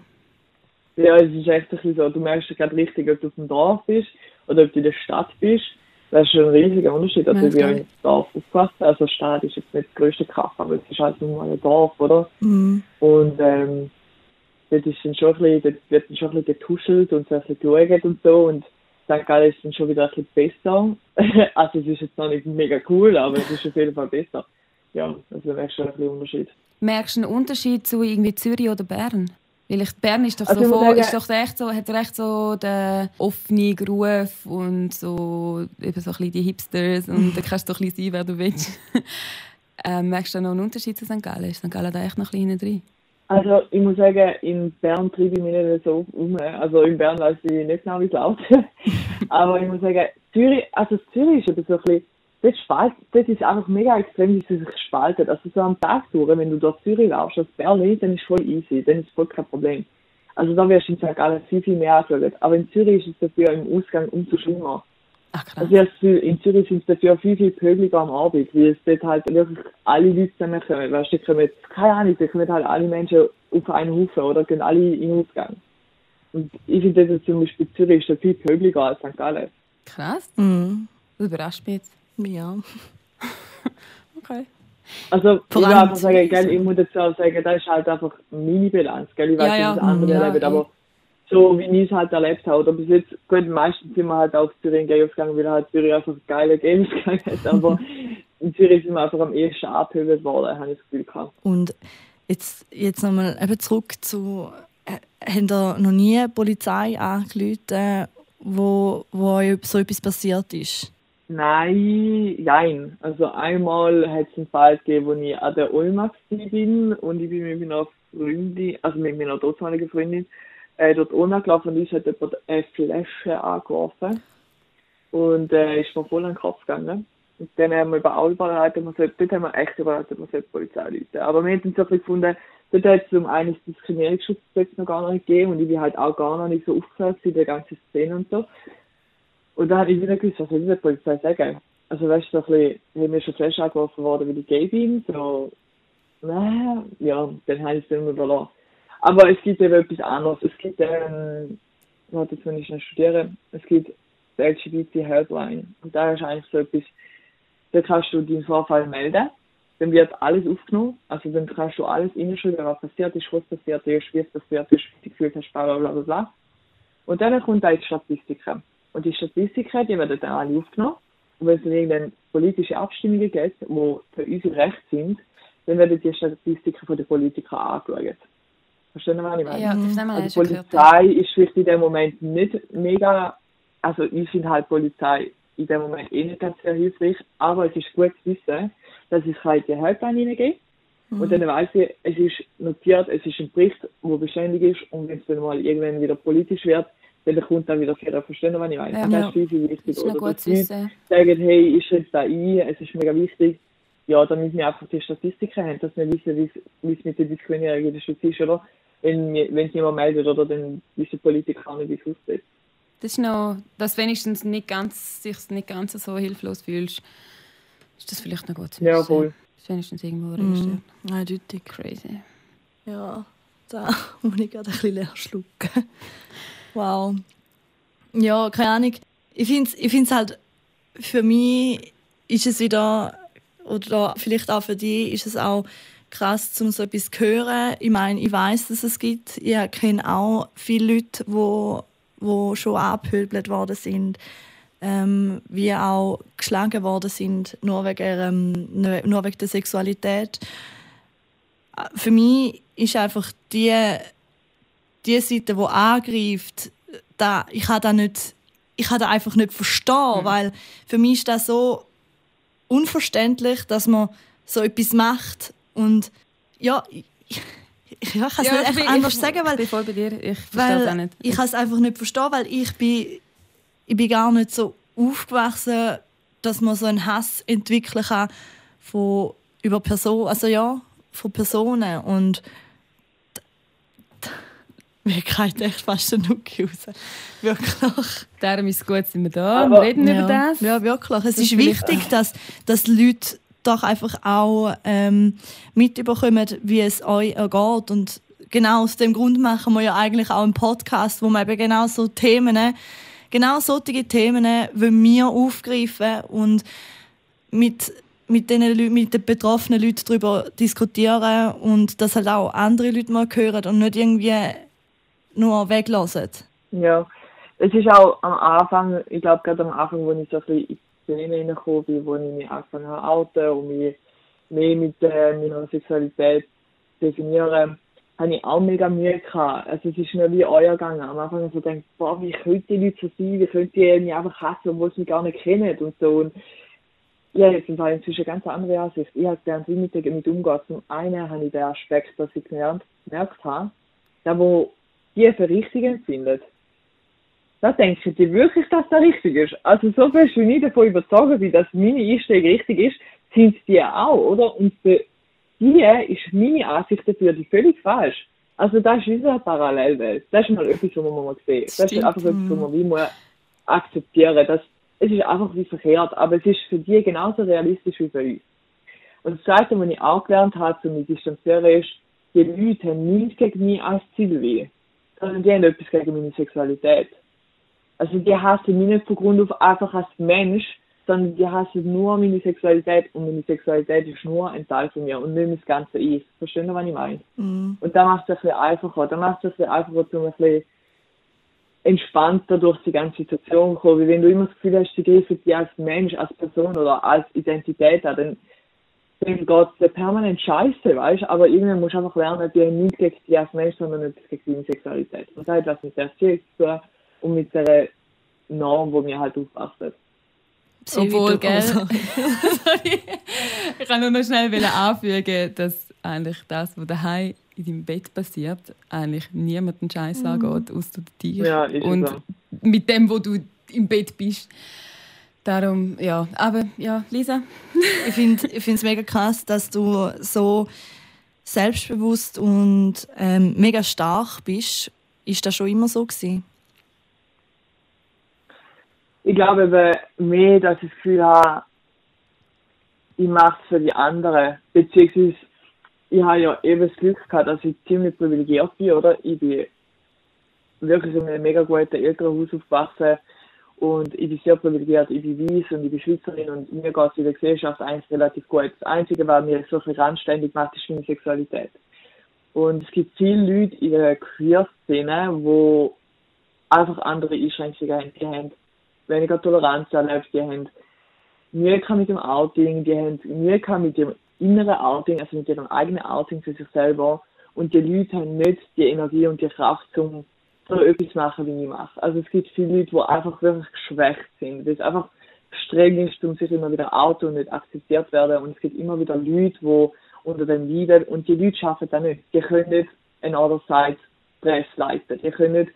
Ja, es ist echt ein bisschen so, du merkst gerade richtig, ob du auf dem Dorf bist oder ob du in der Stadt bist das ist schon ein riesiger Unterschied. Also, wir haben im Dorf aufgewachsen. Also, Stadt ist jetzt nicht das größte Kraft, aber es ist halt nur ein Dorf, oder?
Mhm.
Und, ähm, dort ist dann schon ein bisschen, dort wird dann schon ein bisschen getuschelt und so ein bisschen geschaut und so. Und St. Gallen ist dann schon wieder ein bisschen besser. also, es ist jetzt noch nicht mega cool, aber es ist auf jeden Fall besser. Ja, also, du merkst schon ein bisschen Unterschied.
Merkst du einen Unterschied zu irgendwie Zürich oder Bern? Weil ich, Bern ist doch, also so, voll, ist doch echt so, hat recht so den offenen Ruf und so, eben so ein bisschen die Hipsters und da kannst du ein bisschen sein, wer du willst. ähm, merkst du noch einen Unterschied zu St. Gallen? Ist St. Gallen da echt noch ein bisschen drin?
Also ich muss sagen, in Bern treibe ich mich nicht so um. Also in Bern weiß ich nicht genau, wie es läuft. Aber ich muss sagen, Zürich, also Zürich ist ein so ein bisschen das, spaltet, das ist einfach mega extrem, wie sie sich spaltet. Also so am Tag durch, wenn du durch Zürich laufst, aus Berlin, dann ist voll easy, dann ist voll kein Problem. Also da wirst du in St. Gallen viel, viel mehr angeschaut. Aber in Zürich ist es dafür im Ausgang umso schlimmer.
Ach, krass.
Also in Zürich sind es dafür viel, viel pöbliger am Abend, weil es dort halt wirklich alle Leute zusammenkommen. Weißt du, kommen, keine Ahnung, da kommen halt alle Menschen auf einen Haufen oder gehen alle in den Ausgang. Und ich finde das zum Beispiel Zürich ist viel pöbliger als St. Gallen.
Krass.
Mhm.
Das überrascht mich jetzt.
Ja.
okay.
Also, Vor ich will einfach sagen, gell, ich muss dazu auch sagen, das ist halt einfach meine Bilanz, gell? Ich weiß
ja,
ja.
wie
das andere
ja,
erlebt, aber so wie ich es halt erlebt habe, oder bis jetzt, gut, meistens sind wir halt auf Zürich in gegangen, weil halt Zürich einfach geile Games gegangen hat, aber in Zürich sind wir einfach am ehesten abgehört worden, habe ich das Gefühl gehabt.
Und jetzt, jetzt nochmal eben zurück zu, äh, haben da noch nie Polizei angerufen, wo, wo so etwas passiert ist?
Nein, nein. Also einmal hat es einen Fall gegeben, wo ich an der Olmax bin und ich bin mit meiner Freundin, also mit meiner dortmaligen Freundin, äh, dort gelaufen und uns hat jemand eine Flasche angeworfen und äh, ist mir voll an den Kopf gegangen. Und dann haben wir über überlegt, man sollte, dort haben wir echt überlegt, man sollte Polizei rufen. Aber wir haben dann so ein gefunden, dort hat es um eines Diskriminierungsschutzgesetz noch gar nicht gegeben und ich bin halt auch gar noch nicht so aufgehört in der ganzen Szene und so. Und da habe ich wieder gewusst, was soll die Polizei sagen? Also weißt du, so ein bisschen, haben wir schon Flash angeworfen worden, wie ich gay bin, so, naja, ja, dann habe ich es dann überlassen. Aber es gibt eben etwas anderes. Es gibt, ähm, warte, jetzt wenn ich noch studieren, es gibt die LGBT Helpline. Und da ist eigentlich so etwas, da kannst du deinen Vorfall melden, dann wird alles aufgenommen, also dann kannst du alles reinschreiben, was passiert ist, was passiert ist, wie es passiert ist, wie du gefühlt hast, bla bla bla bla. Und dann kommt da die Statistiken. Und die Statistiken, die werden dann alle aufgenommen. Und wenn es dann irgendeine politische Abstimmungen gibt, die für uns recht sind, dann werden die Statistiken von den Politikern angeschaut. Verstehen Sie, was ich meine?
Ja, das
also die Polizei gehört. ist vielleicht in dem Moment nicht mega, also ich finde halt Polizei in dem Moment eh nicht ganz sehr hilfreich, aber es ist gut zu wissen, dass ich in die Helpline hineingehen mhm. und dann weiß ich, es ist notiert, es ist ein Bericht, der beständig ist und wenn es dann mal irgendwann wieder politisch wird, dann kommt dann wieder jeder verstehen, was ich meine. Ja, das ist viel wichtig.
Ist oder
dass Leute sagen, hey, ich schreibe da ein, es ist mega wichtig, ja, damit wir einfach die Statistiken haben, dass wir wissen, wie es mit der Diskriminierung in der Schweiz ist, oder? Wenn, wenn es jemand meldet, oder dann wissen Politiker auch nicht, wie es aussieht.
Das ist noch, dass wenigstens nicht ganz, sich nicht ganz so hilflos fühlst, ist das vielleicht noch gut zu
wissen. Ja, voll.
Das ist wenigstens irgendwo
registriert. Mm, eindeutig.
Crazy.
Ja, da muss ich gerade ein bisschen leer schlucken. Wow. Ja, keine Ahnung. Ich finde es ich halt, für mich ist es wieder oder vielleicht auch für dich ist es auch krass, um so etwas zu hören. Ich meine, ich weiß, dass es gibt. Ich kenne auch viele Leute, die, die schon abgehöbelt worden sind, ähm, wie auch geschlagen worden sind, nur wegen, ähm, nur wegen der Sexualität. Für mich ist einfach die, die Seite, die angreift, da, ich kann das nicht, ich kann einfach nicht verstehen, mhm. weil für mich ist das so unverständlich, dass man so etwas macht und ja, ich, ich, ich kann es ja, nicht einfach anders sagen, weil
ich bin voll bei dir. Ich verstehe es auch nicht.
Ich kann es einfach nicht verstehen, weil ich bin, ich bin gar nicht so aufgewachsen, dass man so einen Hass entwickeln kann von über Personen, also ja, von Personen und mir geht echt fast der Nuki raus. Wirklich.
Darum ist es gut, sind wir da und reden
ja.
über das.
Ja, wirklich. Es ist wichtig, dass, dass Leute doch einfach auch ähm, mitbekommen, wie es euch ergeht. Und genau aus dem Grund machen wir ja eigentlich auch einen Podcast, wo wir eben genau so Themen, genau solche Themen wollen wir aufgreifen und mit mit den, mit den betroffenen Leuten darüber diskutieren und dass halt auch andere Leute mal hören und nicht irgendwie nur weglassen.
Ja, es ist auch am Anfang, ich glaube gerade am Anfang, wo ich so ein bisschen in die Szene reingekommen bin, wo ich mich angefangen habe outen und mich mehr mit äh, meiner Sexualität definieren, habe ich auch mega Mühe gehabt. Also es ist mir wie euer gegangen. Am Anfang habe ich so gedacht, boah, wie könnte die Leute so sein, wie könnte die mich einfach hassen, obwohl sie mich gar nicht kennen und so. Und ja, jetzt sind inzwischen eine ganz andere Ansicht. Ich habe gelernt, wie mit damit umgehen. Zum einen habe ich den Aspekt, dass ich gemerkt habe, da wo die für richtig empfindet, da denken die wirklich, dass das richtig ist. Also so fest wie ich davon überzeugt bin, dass meine Einstellung richtig ist, sind die auch, oder? Und für die ist meine Ansicht dafür die völlig falsch. Also das ist wieder eine Parallelwelt. Das ist mal etwas, was man mal sehen. Das ist einfach etwas, was man wie mal akzeptieren. Das, es ist einfach wie verkehrt, aber es ist für die genauso realistisch wie für uns. Und das Zweite, was ich auch gelernt habe, zu mich distanzieren, ist, die Leute haben nichts gegen mich als Zielweh sondern die haben etwas gegen meine Sexualität. Also die hassen mich nicht von Grund auf einfach als Mensch, sondern die hassen nur meine Sexualität und meine Sexualität ist nur ein Teil von mir und nicht das ganze Ich. Verstehen Sie, was ich meine? Mhm. Und da macht es ein bisschen einfacher. Da macht es ein bisschen einfacher, um ein bisschen entspannter durch die ganze Situation zu kommen. Weil wenn du immer das Gefühl hast, sie greifen dich als Mensch, als Person oder als Identität an, dann dann geht es permanent scheiße, weißt du? Aber irgendwann musst du einfach lernen, die nicht gegen dich als Mensch, sondern nicht gegen deine Sexualität. Und das hat was mit der Erziehung zu tun und mit der Norm, wo wir halt aufwachsen.
Obwohl, gell? ich kann nur noch schnell anfügen, dass eigentlich das, was daheim in deinem Bett passiert, eigentlich niemanden Scheiß mhm. angeht, außer dir.
Ja,
und
so.
mit dem, wo du im Bett bist. Darum, ja. Aber ja, Lisa.
ich finde es mega krass, dass du so selbstbewusst und ähm, mega stark bist. Ist das schon immer so gewesen?
Ich glaube eben mehr, dass ich das Gefühl habe, ich mache es für die anderen. Beziehungsweise, ich habe ja eben das Glück gehabt, dass ich ziemlich privilegiert bin, oder? Ich bin wirklich in einem mega guten Elternhaus aufgewachsen und ich bin sehr privilegiert, ich bin weiß und ich bin Schweizerin und mir geht es in der Gesellschaft eigentlich relativ gut. Das Einzige, was mir so viel randständig macht, ist meine Sexualität. Und es gibt viele Leute in der Queer-Szene, die einfach andere Einschränkungen haben. Die haben weniger Toleranz erlebt, die haben Mühe mit dem Outing, die haben Mühe mit dem inneren Outing, also mit ihrem eigenen Outing für sich selber. Und die Leute haben nicht die Energie und die Kraft, um so etwas machen, wie ich mache. Also es gibt viele Leute, die einfach wirklich geschwächt sind, weil sie einfach streng ist, um sich immer wieder out und nicht akzeptiert werden. Und es gibt immer wieder Leute, die unter dem leiden. Und die Leute schaffen das nicht. Die können nicht ein Other Side Press leisten. Die können nicht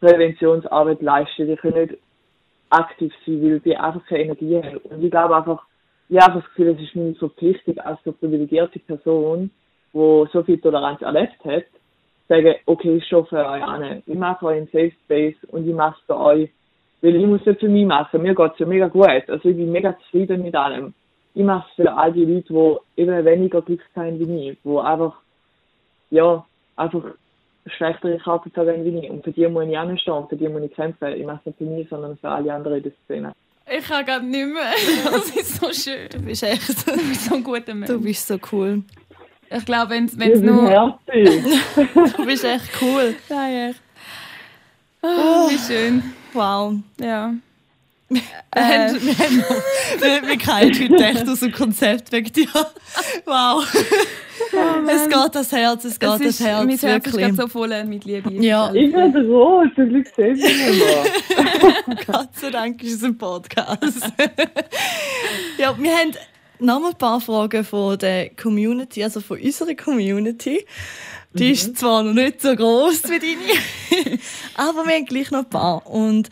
Präventionsarbeit leisten. Die können nicht aktiv sein, weil die einfach keine Energie haben. Und ich glaube einfach, ich habe das Gefühl, es ist mir so pflichtig als so privilegierte Person, die so viel Toleranz erlebt hat, sagen, okay, ich für euch an. Ich mache euch einen Safe Space und ich mache es für euch. Weil ich muss es für mich machen. Mir geht es ja mega gut. Also ich bin mega zufrieden mit allem. Ich mache es für all die Leute, die eben weniger Glück haben wie ich, die einfach, ja, einfach schlechtere Karten haben wie ich. Und für die muss ich anstehen und für die muss ich kämpfen. Ich mache es nicht für mich, sondern für alle anderen in der Szene.
Ich kann gerade nicht mehr. Das ist so schön.
Du bist echt
Du bist so ein guter Mensch.
du bist so cool.
Ich glaube, wenn es nur...
Du bist echt cool.
Nein, echt. Ah, Wie schön.
Wow.
Ja.
Wir haben, wir, haben, wir, wir fallen heute echt aus dem Konzept wegen dir. Wow. es geht das Herz, es geht
Das
das
ist,
Herz,
mein Herz ist
wirklich.
gerade so voll mit Liebe.
Ja.
Ich werde rot, zum Glück sehen wir noch.
Gott sei Dank ist es ein Podcast. ja, wir haben noch mal ein paar Fragen von der Community, also von unserer Community. Die ist zwar noch nicht so groß wie deine, aber wir haben gleich noch ein paar. Und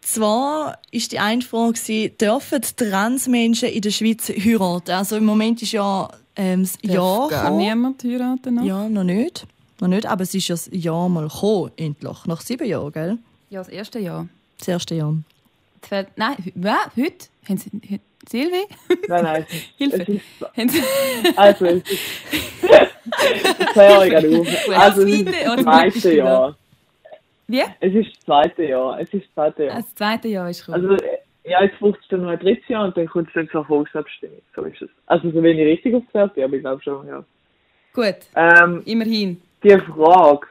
zwar ist die eine Frage, dürfen Transmenschen in der Schweiz heiraten? Also im Moment ist ja ähm, das Jahr
Gar
gekommen.
niemand heiraten noch?
Ja, noch nicht. Noch nicht, aber es ist ja das Jahr mal gekommen, endlich. Nach sieben Jahren, gell?
Ja, das erste Jahr.
Das erste Jahr.
Fällt- Nein, was? Heute? Haben Sie... hü- Silvi?
Nein, nein,
Hilfe.
es ist, also es ist, ich gerade auf. Also es ist
Zweite
das zweite Jahr.
Wie?
Es ist das zweite Jahr. Es ist das zweite Jahr.
Das zweite Jahr ist gekommen.
Also, ja, jetzt braucht es dann noch ein drittes Jahr und dann kommt es dann zur Volksabstimmung. So ist es. Also, so wenn ich richtig aufgehört bin, aber ich glaube schon, ja.
Gut,
Ähm,
immerhin.
die Frage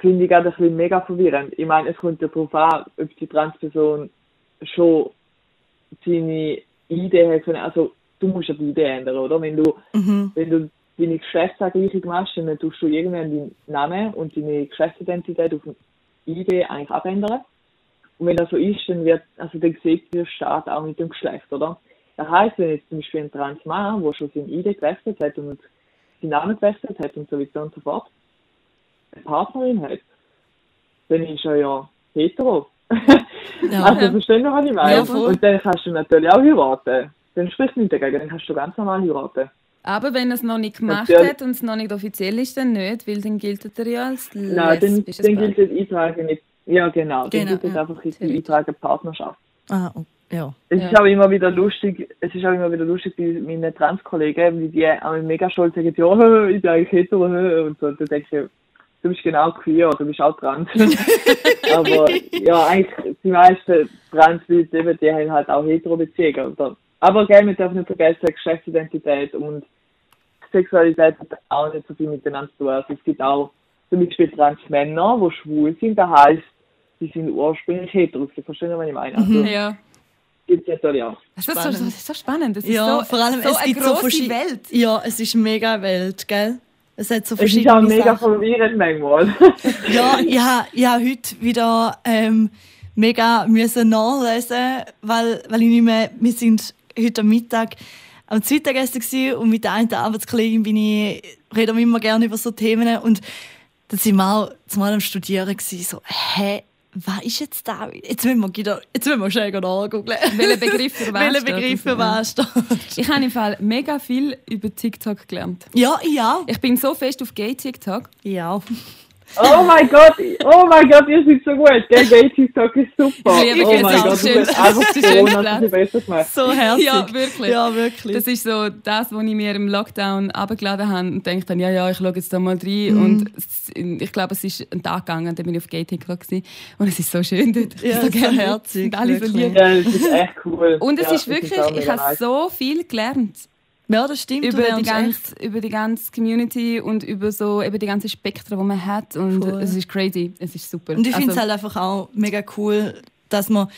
finde ich gerade ein bisschen mega verwirrend. Ich meine, es kommt ja darauf an, ob die Transperson schon seine Idee hat. Also, du musst ja die Idee ändern, oder? Wenn du,
Mhm.
wenn du deine Geschlechtsangleichung machst, dann tust du irgendwann deinen Namen und deine Geschlechtsidentität auf dem ID eigentlich abändern. Und wenn das so ist, dann wird, also dann sieht der Staat auch mit dem Geschlecht, oder? Das heisst, wenn jetzt zum Beispiel ein Transmann, der schon sein ID gewechselt hat und seinen Namen gewechselt hat und so weiter und so fort, eine Partnerin hat, dann ist er ja hetero.
Ja.
also verstehen Sie, was ich meine?
Ja, voll.
und dann kannst du natürlich auch heiraten. Dann spricht nichts dagegen, dann kannst du ganz normal heiraten.
Aber wenn er es noch nicht gemacht
Natürlich.
hat und es noch nicht offiziell ist, dann nicht, weil dann gilt er ja als
Nein, dann, dann gilt das Eintragen nicht. Ja, genau. Dann
Genau,
gilt das
ja.
einfach in die. Eintragen Partnerschaft.
Ah, oh, ja.
Es
Ja.
ist aber immer wieder lustig, es ist auch immer wieder lustig bei meinen Trans-Kollegen, wie die auch mega stolz sagen, ja, ich bin eigentlich hetero, und so. Und dann denke ich, du bist genau queer, du bist auch trans. aber ja, eigentlich, die meisten Trans-Leute, eben, die haben halt auch hetero Beziehungen. Oder? Aber gell, wir dürfen nicht vergessen, Geschlechtsidentität und Sexualität hat auch nicht so viel miteinander zu tun. Also es gibt auch zum Beispiel Trans-Männer, die schwul sind, das heisst, die sind ursprünglich hetero. Sie verstehen, was ich meine? Also,
Ja.
gibt es natürlich auch.
Das ist, so,
Spannend.
das ist so spannend. Das ist
Ja,
so,
vor allem,
so
es
eine
gibt so
grosse
verschiedene
Welt.
Ja, es ist mega eine Welt, gell? Es hat so
Es ist
verschiedene
auch mega
Sachen.
verwirrend manchmal.
Ja, ich habe ich heute wieder ähm, mega müssen nachlesen, weil, weil ich nicht mehr, wir sind heute am Mittag am Mittagessen gewesen und mit der einen Arbeitskollegin bin ich, reden wir immer gerne über so Themen und dann sind wir auch zumal am Studieren gewesen, so, hä, was ist jetzt da? Jetzt müssen wir, wieder, jetzt müssen wir schnell nachgucken.
Welcher Begriff für was
Welcher
steht
Begriff
und so,
für was steht.
Ich habe im Fall mega viel über TikTok gelernt.
Ja, ja.
Ich bin so fest auf Gay-TikTok.
Ja.
Oh mein Gott, oh mein Gott, ihr seid so gut. Der TikTok ist super.
Ich liebe
oh mein. Gott, du
Schön.
bist einfach
Das ist schön
Corona,
Platz.
das ist besser gemacht.
So herzig.
Ja, wirklich.
Ja, wirklich.
Das ist so das, was ich mir im Lockdown abgeladen habe und denke dann, ja, ja, ich schaue jetzt da mal rein.
Mhm.
Und ich glaube, es ist ein Tag gegangen, dann bin ich auf Gay TikTok gewesen. und es ist so schön dort. Ich
Ja,
so
so
gerne dort.
herzig,
Sind alle so lieb.
Ja, das ist echt cool.
Und es
ja,
ist wirklich,
auch
ich habe so viel gelernt
ja, das stimmt.
über die,
echt.
ganze, über die ganze Community und über so eben die ganzen Spektren, die man hat. Und
Voll.
es ist crazy, es ist super.
Und ich finde es
Also,
halt einfach auch mega cool, dass man.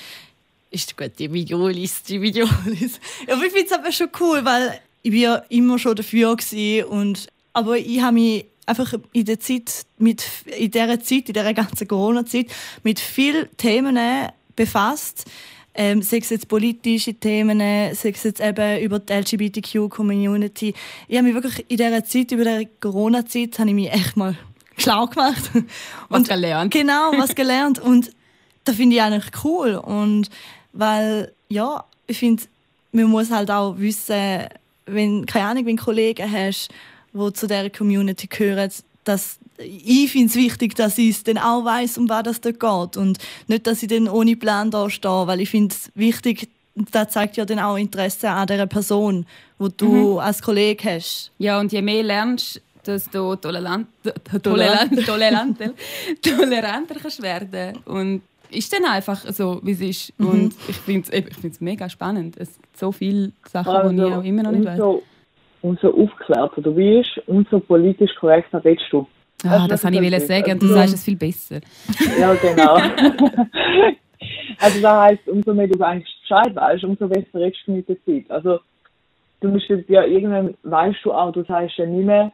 Ist gut, die Videolis, die Videolis. Aber ich finde es aber schon cool, weil ich bin ja immer schon dafür gewesen und aber ich habe mich einfach in der Zeit mit in dieser Zeit, in dieser ganzen Corona-Zeit mit vielen Themen befasst, ähm, sei es jetzt politische Themen, sei es jetzt eben über die LGBTQ-Community. Ich habe mich wirklich in dieser Zeit, über der Corona-Zeit, habe ich mich echt mal schlau gemacht.
Was gelernt.
Genau, was gelernt. Und das finde ich eigentlich cool. Und weil, ja, ich finde, man muss halt auch wissen, wenn, keine Ahnung, wenn Kollegen hast, die zu dieser Community gehören, dass ich finde es wichtig, dass ich es dann auch weiß, um was es dort geht. Und nicht, dass ich dann ohne Plan da stehe, weil ich finde es wichtig, das zeigt ja dann auch Interesse an der Person, wo du mhm. als Kollege hast.
Ja, und je mehr lernst, desto tolerant, tolerant, tolerant, toleranter kannst werden. Und ist dann einfach so, wie es ist. Mhm. Und ich finde es ich mega spannend. Es gibt so viele Sachen, also, die ich auch immer noch nicht
umso, weiß. Umso aufgeklärter du bist, umso politisch korrekter redest du.
Ah, das, das wollte ich sagen und du sagst es viel besser.
Ja, genau. also das heisst, umso mehr du eigentlich Bescheid weißt, umso besser redest du mit der Zeit. Also du musst ja irgendwann, weißt du auch, du sagst ja nicht mehr,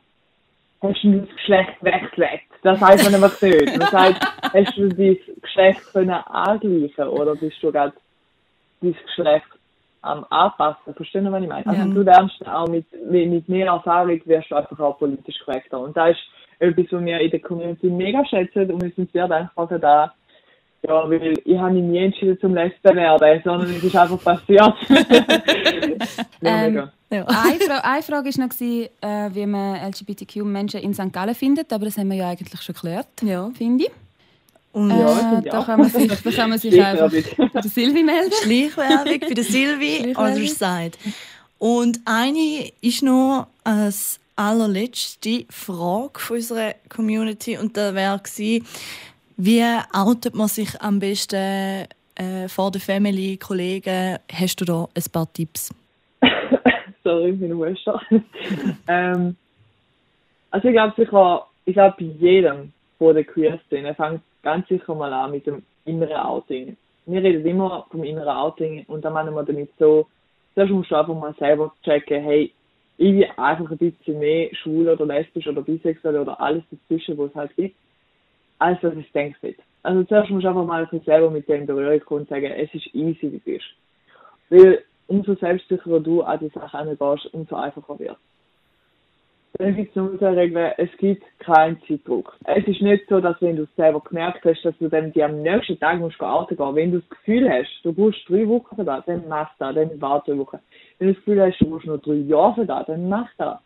hast du das Geschlecht weggelegt. Das heisst man einfach nicht. Das heisst, hast du dein Geschlecht können angleichen oder bist du gerade dein Geschlecht am Anpassen? Verstehen Sie, was ich meine? Also du lernst auch mit, mit mehr Erfahrung, wirst du einfach auch politisch korrekter. Und das ist etwas, was wir in der Community mega schätzen und wir sind sehr dankbar für das. Ja, weil ich habe mich nie entschieden zum Lesben werden, sondern es ist einfach passiert.
ähm, ja. eine, Fra eine Frage war noch, äh, wie man LGBTQ-Menschen in St. Gallen findet, aber das haben wir ja eigentlich schon geklärt, ja. finde ich. Und ja, äh, da, kann man sich, da kann man sich einfach bei der Silvi melden.
Schleichwerbung bei der Silvi Other Side. Und eine ist noch als allerletzte Frage von unserer Community und da wäre wie outet man sich am besten äh, vor der Family, Kollegen? Hast du da ein paar Tipps?
Sorry, meine Mutter. ähm, also ich glaube sicher, ich glaube bei jedem von der Queer-Szene fängt ganz sicher mal an mit dem inneren Outing. Wir reden immer vom inneren Outing und da meinen wir damit so, zuerst musst du einfach mal selber checken, hey, ich bin einfach ein bisschen mehr schwul oder lesbisch oder bisexuell oder alles dazwischen, was es halt gibt, als dass ich denke. Also zuerst musst du einfach mal ein selber mit dem Berührung kommen und sagen, es ist easy, wie es ist. Weil umso selbstsicherer du an die Sache angehst, umso einfacher wird Dann gibt es nur eine Regel, es gibt keinen Zeitdruck. Es ist nicht so, dass wenn du es selber gemerkt hast, dass du dann die am nächsten Tag musst arbeiten gehen. Wenn du das Gefühl hast, du brauchst drei Wochen für das, dann mach das, dann warte drei Wochen. Wenn du noch drei Jahre für das, dann mach das.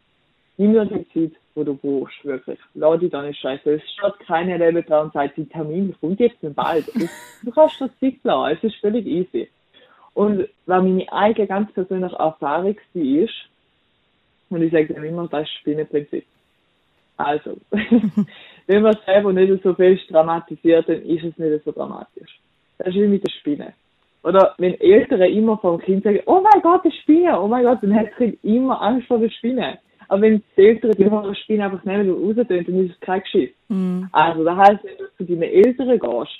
Nimm dir die Zeit, die du brauchst, wirklich. Lass dich da nicht scheiße. Es steht keine Leben dran und sagt, die Termin kommt jetzt bald. Du kannst das Zeit lassen, es ist völlig easy. Und was meine eigene ganz persönliche Erfahrung ist, und ich sage dann immer, das ist Spinnenprinzip. Also, wenn man selber nicht so fest dramatisiert, dann ist es nicht so dramatisch. Das ist wie mit der Spinne. Oder wenn Eltern immer vom Kind sagen, oh mein Gott, eine Spinne, oh mein Gott, dann hat das Kind immer Angst vor der Spinne. Aber wenn die Eltern die eine Spinne einfach nehmen und raustönen, dann ist es kein Geschiss. Mm. Also, das heisst, wenn du zu deinen Eltern gehst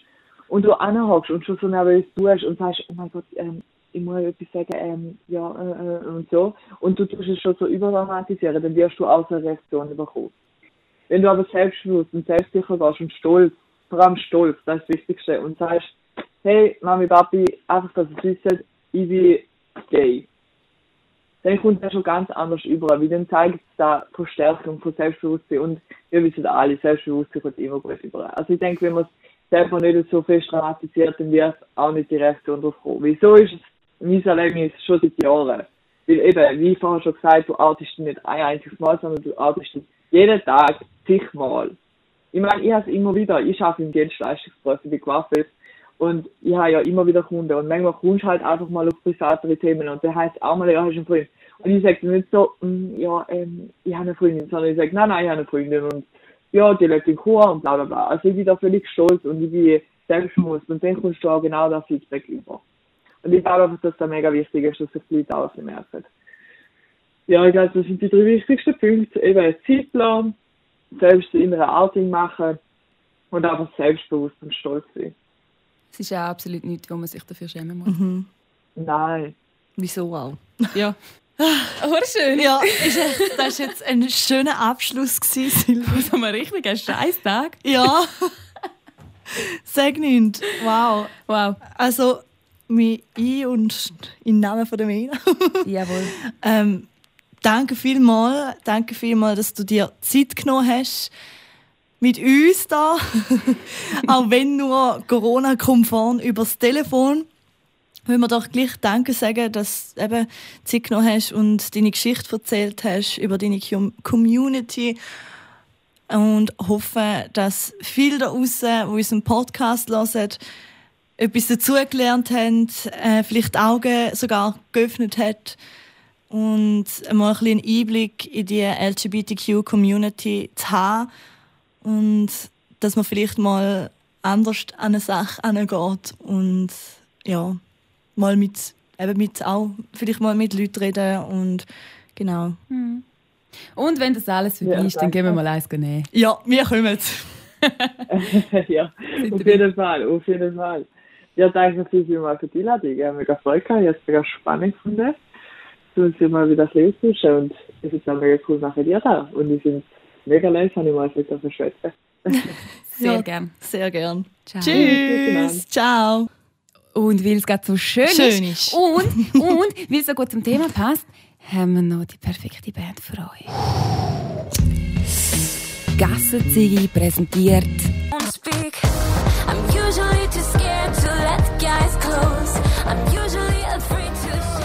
und du anhockst und schon so nervös tust und sagst, oh mein Gott, ähm, ich muss etwas sagen, ähm, ja, äh, äh, und so, und du tust es schon so überdramatisieren, dann wirst du auch eine Reaktion bekommen. Wenn du aber selbstbewusst und selbstsicher warst und stolz, vor allem stolz, das ist das Wichtigste, und sagst, hey, Mami, Papi, einfach, dass es wissen, ich bin gay. Dann kommt das schon ganz anders über, wie dann zeigt es da Verstärkung von Selbstbewusstsein und wir wissen alle, Selbstbewusstsein kommt immer gut über. Also ich denke, wenn man es selber nicht so fest dramatisiert, dann wird auch nicht die Reaktion darauf kommen. Wieso ist es mein Erlebnis schon seit Jahren? Weil eben, wie vorher schon gesagt, du artest nicht ein einziges Mal, sondern du artest jeden Tag zigmal. Ich meine, ich habe es immer wieder, ich arbeite im Dienstleistungsberuf, ich bin gewaffnet und ich habe ja immer wieder Kunden und manchmal kommst du halt einfach mal auf privatere Themen und der heißt auch mal, ja, hast du einen Freund. Und ich sage nicht so, mm, ja, ähm, ich habe eine Freundin, sondern ich sage, nein, nein, ich habe eine Freundin und ja, die lebt in Chor und bla bla bla. Also ich bin da völlig stolz und ich bin selbstbewusst und dann kommst du auch genau das Feedback über. Und ich glaube einfach, dass das mega wichtig ist, dass sich die Leute auch merken. Ja, ich glaube, das sind die drei wichtigsten Punkte. Eben Zeitplan, selbst innere Outing machen und einfach selbstbewusst und stolz sein.
Es ist ja absolut nichts, wo man sich dafür schämen muss.
Mhm. Nein.
Wieso auch?
Ja. Oh, schön.
Ja, ist echt, das war jetzt ein schöner Abschluss, Silvia.
Das haben wir richtig einen Scheißtag.
Ja. Sag nicht. Wow.
Wow.
Also, mich ein und im Namen von der Mena.
Jawohl.
ähm, danke vielmals, danke vielmals, dass du dir Zeit genommen hast mit uns da, auch wenn nur Corona-konform übers Telefon. Will wir doch gleich Danke sagen, dass du eben Zeit genommen hast und deine Geschichte erzählt hast über deine Community und hoffe, dass viele da draußen, die unseren Podcast hören, etwas dazugelernt haben, äh, vielleicht Augen sogar geöffnet hat und mal ein einen Einblick in die LGBTQ-Community zu haben und dass man vielleicht mal anders an eine Sache angeht und ja, mal mit, eben mit auch, vielleicht mal mit Leuten reden und genau.
Mhm. Und wenn das alles vorbei ja, ist, dann gehen wir mal eins nehmen.
Ja, wir kommen.
ja, auf jeden Fall, auf jeden Fall. Ja, danke vielmals für die Einladung. Ich habe mega Freude gehabt. Ich habe es mega spannend gefunden, zu uns mal wieder das und es ist auch mega cool nachher dir da. Und ich finde es mega leid, habe ich mal mit dir verschwätzen.
Sehr ja, gern.
Sehr gern.
Ciao.
Tschüss. Ciao.
Und weil es gerade so schön,
schön
ist, ist. Und, und weil es so gut zum Thema passt, haben wir noch die perfekte Band für euch. Gassenzigi präsentiert. I'm usually too scared to let guys close. I'm usually afraid to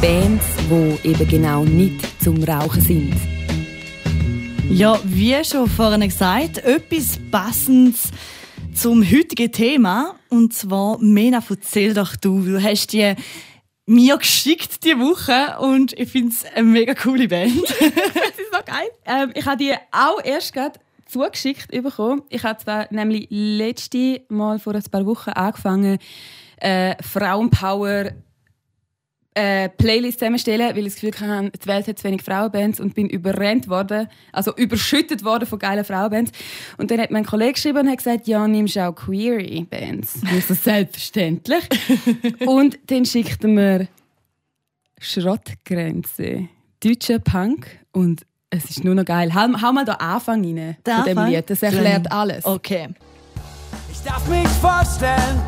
Bands, die eben genau nicht zum Rauchen sind.
Ja, wie schon vorhin gesagt, etwas Passendes zum heutigen Thema. Und zwar, Mena, erzähl doch du. Du hast die mir geschickt diese Woche und ich finde es eine mega coole Band.
das ist so geil. Ähm, ich habe die auch erst gerade zugeschickt bekommen. Ich habe zwar nämlich letzte Mal vor ein paar Wochen angefangen, äh, Frauenpower äh, Playlist zusammenstellen, weil ich das Gefühl hatte, die Welt hat zu wenig Frauenbands und bin überrennt worden, also überschüttet worden von geilen Frauenbands. Und dann hat mein Kollege geschrieben und hat gesagt, ja, nimmst du auch queer Bands. Also selbstverständlich. und dann schickt er mir Schrottgrenze, deutscher Punk und es ist nur noch geil. Hau, hau mal da Anfang rein
Der von dem Lied,
das erklärt alles.
Okay.
Ich darf mich vorstellen,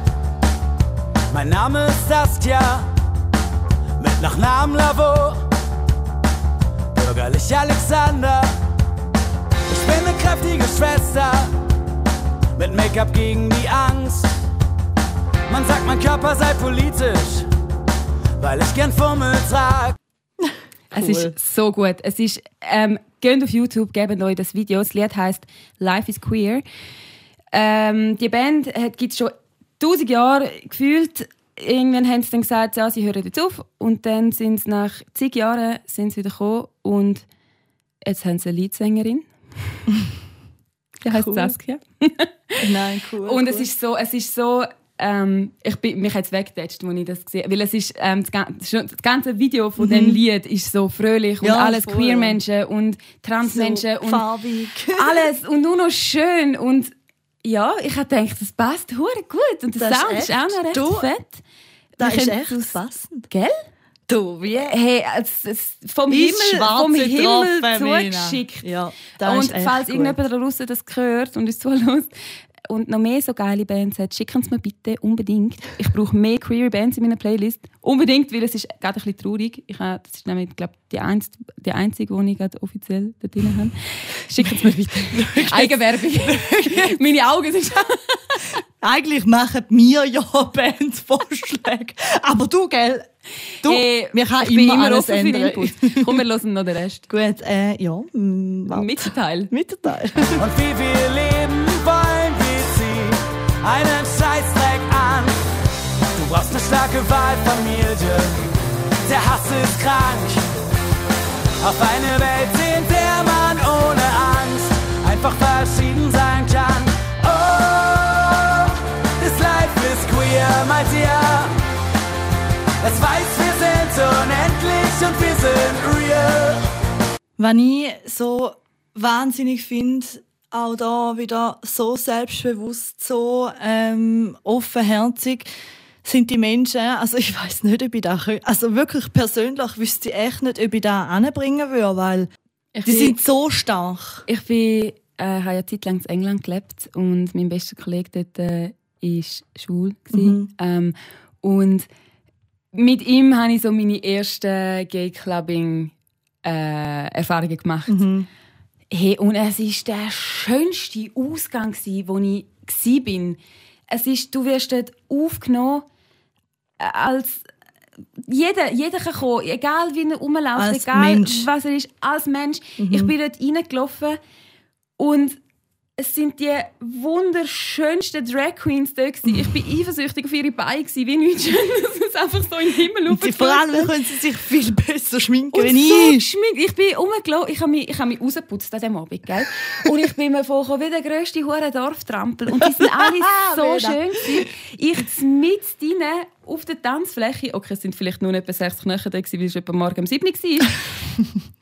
mein Name ist Saskia mit Nachnamen Lavo, bürgerlich Alexander. Ich bin eine kräftige Schwester, mit Make-up gegen die Angst. Man sagt, mein Körper sei politisch, weil ich gern Fummel trag.
Cool. Es ist so gut. Es ist, ähm, geht auf YouTube, gebt euch das Video. Das Lied heißt Life is Queer. Ähm, die Band gibt es schon tausend Jahre gefühlt irgendwann haben sie dann gesagt, ja, sie hören jetzt auf. Und dann sind sie nach zig Jahren sind sie wieder gekommen und jetzt haben sie eine Leadsängerin. Die heißt cool. Saskia.
Nein, cool.
Und
cool.
es ist so, es ist so, ähm, ich bin mich jetzt weggetatscht, als ich das gesehen habe. Weil es ist, ähm, das, ganze Video von mhm. dem Lied ist so fröhlich und ja, alles queer Menschen und Transmenschen
so
und
farbig.
alles und nur noch schön und ja, ich habe gedacht, das passt hure gut und der das Sound ist, ist, auch noch recht du, fett.
Das ist echt passend.
Gell?
Du, wie?
Hey, es, es, vom Himmel, vom Himmel zugeschickt.
Ja,
und falls irgendjemand da draußen das gehört und uns zuhört, und noch mehr so geile Bands hat, schicken Sie mir bitte unbedingt. Ich brauche mehr queer Bands in meiner Playlist. Unbedingt, weil es ist gerade ein bisschen traurig. Ich habe, das ist nämlich, glaube die, einz, die einzige, die ich gerade offiziell da drin habe. Schicken Sie mir bitte. Eigenwerbung. Meine Augen sind.
Eigentlich machen mir ja Bandvorschläge. Aber du, gell? Du,
hey,
wir können ich immer, immer offen
ändern. für Input. Komm, wir hören noch den Rest.
Gut, äh, ja.
Mittelteil.
Mittelteil.
Und wie wir leben einen Scheißdreck an. Du brauchst eine starke Wahlfamilie. Der Hass ist krank. Auf eine Welt, in der man ohne Angst einfach verschieden sein kann. Oh, this life is queer, my dear. Es weiß, wir sind unendlich und wir sind real.
Wenn ich so wahnsinnig finde, auch da wieder so selbstbewusst, so ähm, offenherzig, sind die Menschen, also ich weiß nicht, ob ich da, also wirklich persönlich wüsste ich echt nicht, ob ich da anbringen würde, weil
Ich
die
bin-
sind so stark.
Ich bin, äh, habe ja Zeit lang in England gelebt und mein bester Kollege dort äh, ist schwul.
Mhm.
Ähm, und mit ihm habe ich so meine ersten Gay-Clubbing-Erfahrungen gemacht.
Mhm.
Hey, und es war der schönste Ausgang, wo ich war. Es ist, du wirst dort aufgenommen äh, als jeder, jeder kann kommen, egal wie er rumläuft,
Als
egal
Mensch.
was er ist, als Mensch. Ich bin dort reingelaufen und es sind die wunderschönsten Drag Queens da gewesen. Ich bin eifersüchtig auf ihre Beine gewesen, wie nichts Schönes. Es einfach so in den Himmel
sie, vor allem können sie sich viel besser schminken,
Und
wenn
so
ich.
geschminkt. Ich bin rumgelaufen, ich habe mich, ich habe mich rausgeputzt an diesem Abend, gell? Und ich bin mir vorgekommen wie der grösste hure Dorftrampel. Und die sind alle so schön gewesen. Ich mit drinnen auf der Tanzfläche, okay, es sind vielleicht nur etwa 60 Knöchel da gewesen, weil es etwa morgen um 7 Uhr war.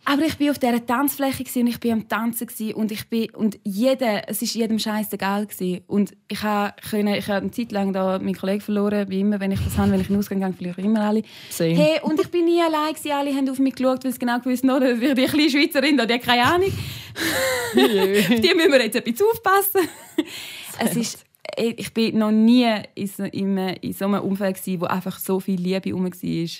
Aber ich bin auf dieser Tanzfläche und ich bin am Tanzen und ich bin und jeder, es ist jedem scheißegal gewesen. und ich habe ich habe eine Zeit lang da meinen Kollegen verloren, wie immer, wenn ich das habe, wenn ich in den Ausgang gehe, verliere ich immer alle.
Same.
Hey, und ich bin nie allein gewesen. alle haben auf mich geschaut, weil sie genau gewusst haben, dass ich die kleine Schweizerin da, die hat keine Ahnung. auf die müssen wir jetzt ein bisschen aufpassen. es ist, ich bin noch nie in so, in, so einem Umfeld gewesen, wo einfach so viel Liebe herum war.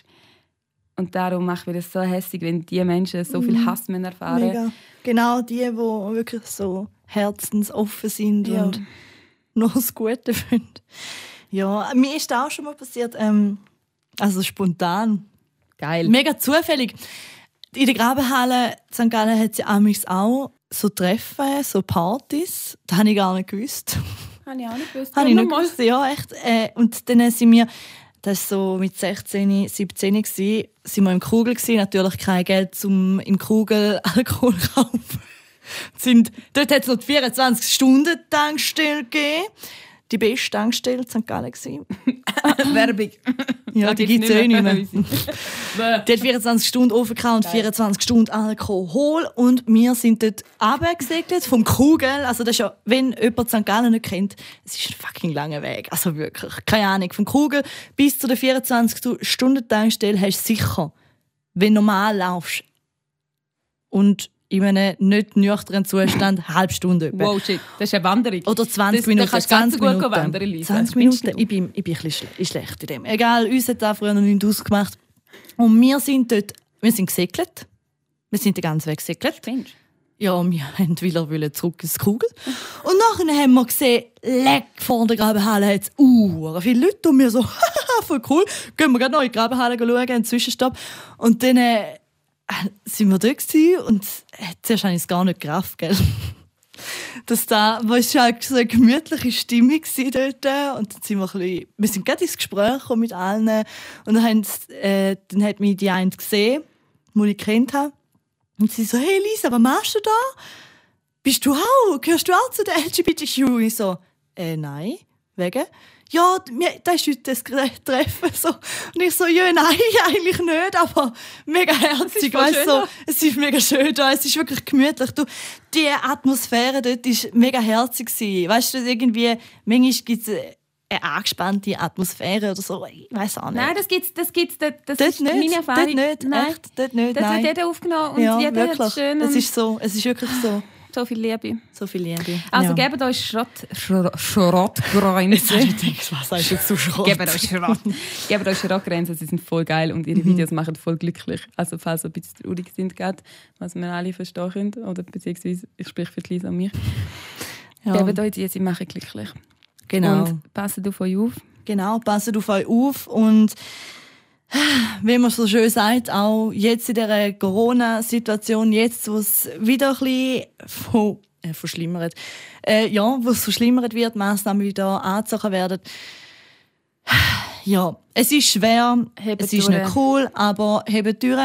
Und darum macht mir das so hässlich, wenn die Menschen so viel Hass müssen erfahren
Mega. Genau die, die wirklich so herzensoffen sind
Ja.
und nur das Gute finden. Ja, mir ist das auch schon mal passiert, ähm, also spontan.
Geil.
Mega zufällig. In der Grabenhalle St. Gallen hat sie auch so Treffen, so Partys. Das habe ich gar nicht gewusst.
Habe ich auch nicht gewusst.
Habe ich nicht gewusst, ja, echt. Äh, und dann sind wir, das war so mit 16, 17 gsi, sind wir im Kugel gsi, natürlich kein Geld zum im Kugel Alkohol kaufen. sind, dort hat es noch die 24 Stunden Tankstelle gegeben. Die beste Tankstelle in St. Gallen.
Werbung.
Ja, die gibt es eh nicht mehr. Die hat 24 Stunden offen gehabt und 24 Stunden Alkohol. Und wir sind dort runtergesegelt vom Kugel. Also das ist ja, wenn jemand St. Gallen nicht kennt, es ist ein fucking langer Weg. Also wirklich, keine Ahnung. Vom Kugel bis zu der 24-Stunden-Tankstelle hast du sicher, wenn du normal laufst und in einem nicht nüchternen Zustand, eine halbe Stunde etwa.
Wow, shit. Das ist eine Wanderung.
Oder 20
Das-
Minuten.
Da kannst du ganz
20
gut
Minuten.
wandern, Lisa.
20
Spinnst
Minuten. Ich bin, ich bin ein bisschen schle- schlecht in dem. Egal, uns hat da früher noch nichts ausgemacht. Und wir sind dort, wir sind gesegelt. Wir sind den ganzen Weg gesegelt.
Spinnst
Ja, wir haben wieder wollen zurück ins Kugel. Und nachher haben wir gesehen, leck, vor der Grabenhalle hat es uh, viele Leute. Und wir so, haha, voll cool. Gehen wir gerade noch in die Grabenhalle schauen, einen Zwischenstopp. Und dann äh, sind wir dort gewesen und äh, zuerst habe ich es gar nicht gerafft, gell. Dass da, weil es war halt so eine gemütliche Stimmung gewesen dort. Und dann sind wir ein bisschen, wir sind gerade ins Gespräch mit allen. Und dann, äh, dann hat mich die eine gesehen, die ich kennt habe. Und sie so, hey Lisa, was machst du da? Bist du auch? Gehörst du auch zu der LGBTQ? Ich so, äh, nein. Wegen? Ja, das ist heute das Treffen. So. Und ich so, ja, nein, eigentlich nicht, aber mega herzig. Weißt, so,
da.
es ist mega schön da, es ist wirklich gemütlich. Du, die Atmosphäre dort war mega herzig. Weißt du, irgendwie, manchmal gibt es eine angespannte Atmosphäre oder so. Ich weiß auch nicht.
Nein, das gibt's, das gibt's, das, das
dort
ist
nicht.
meine Erfahrung.
Dort nicht,
Nein.
echt. Dort nicht,
Dort
nein.
wird jeder aufgenommen und
ja,
jeder
wirklich.
hat schön
es ist so, es ist wirklich so.
So viel Liebe.
So viel Liebe.
Also
ja.
gebt euch Schrott, Schrott, Schrottgrenze.
was sagst du zu Schrott?
Gebt euch Schrott. Gebt euch Schrottgrenze, sie sind voll geil und
Mhm.
ihre Videos machen voll glücklich. Also falls ihr ein bisschen traurig sind, was wir alle verstehen können, oder beziehungsweise ich spreche für die Lisa und mich,
ja,
gebt euch die, sie machen glücklich.
genau.
Und passt auf euch auf.
Genau, passt auf euch auf und wie man so schön sagt, auch jetzt in dieser Corona-Situation, jetzt, wo es wieder ein bisschen von, äh, verschlimmert, äh, ja, wo es verschlimmert wird, Massnahmen wieder angezogen werden. Ja, es ist schwer,
Hebt
es ist
durch.
nicht cool, aber hebt durch.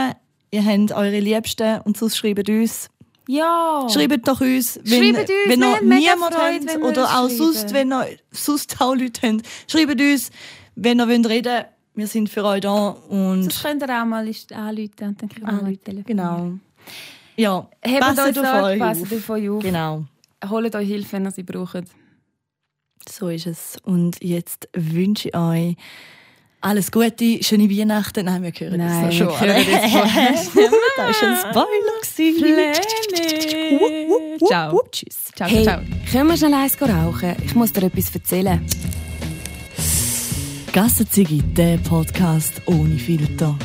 Ihr habt eure Liebsten und sonst schreibt uns.
Ja!
Schreibt doch uns, wenn,
Schreibt uns,
wenn ihr niemand habt oder auch
schreiben.
sonst, wenn ihr sonst auch Leute habt. Schreibt uns, wenn ihr wollt reden Wir sind für euch da und
Sonst könnt ihr auch mal anrufen und dann können wir mal telefonieren.
genau. Ja,
Hebt
passt
euch
auf euch
passt
auf.
auf euch auf.
Genau,
Holt euch Hilfe, wenn ihr sie braucht.
so ist es. Und jetzt wünsche ich euch Alles Gute, schöne Weihnachten. Nein, wir hören
Nein,
das noch
wir
schon.
hören das
war ein Spoiler.
Ciao. Ciao,
Hey,
ciao.
können wir schnell eins rauchen? Ich muss dir etwas erzählen.
Gassenzigi, der Podcast ohne Filter.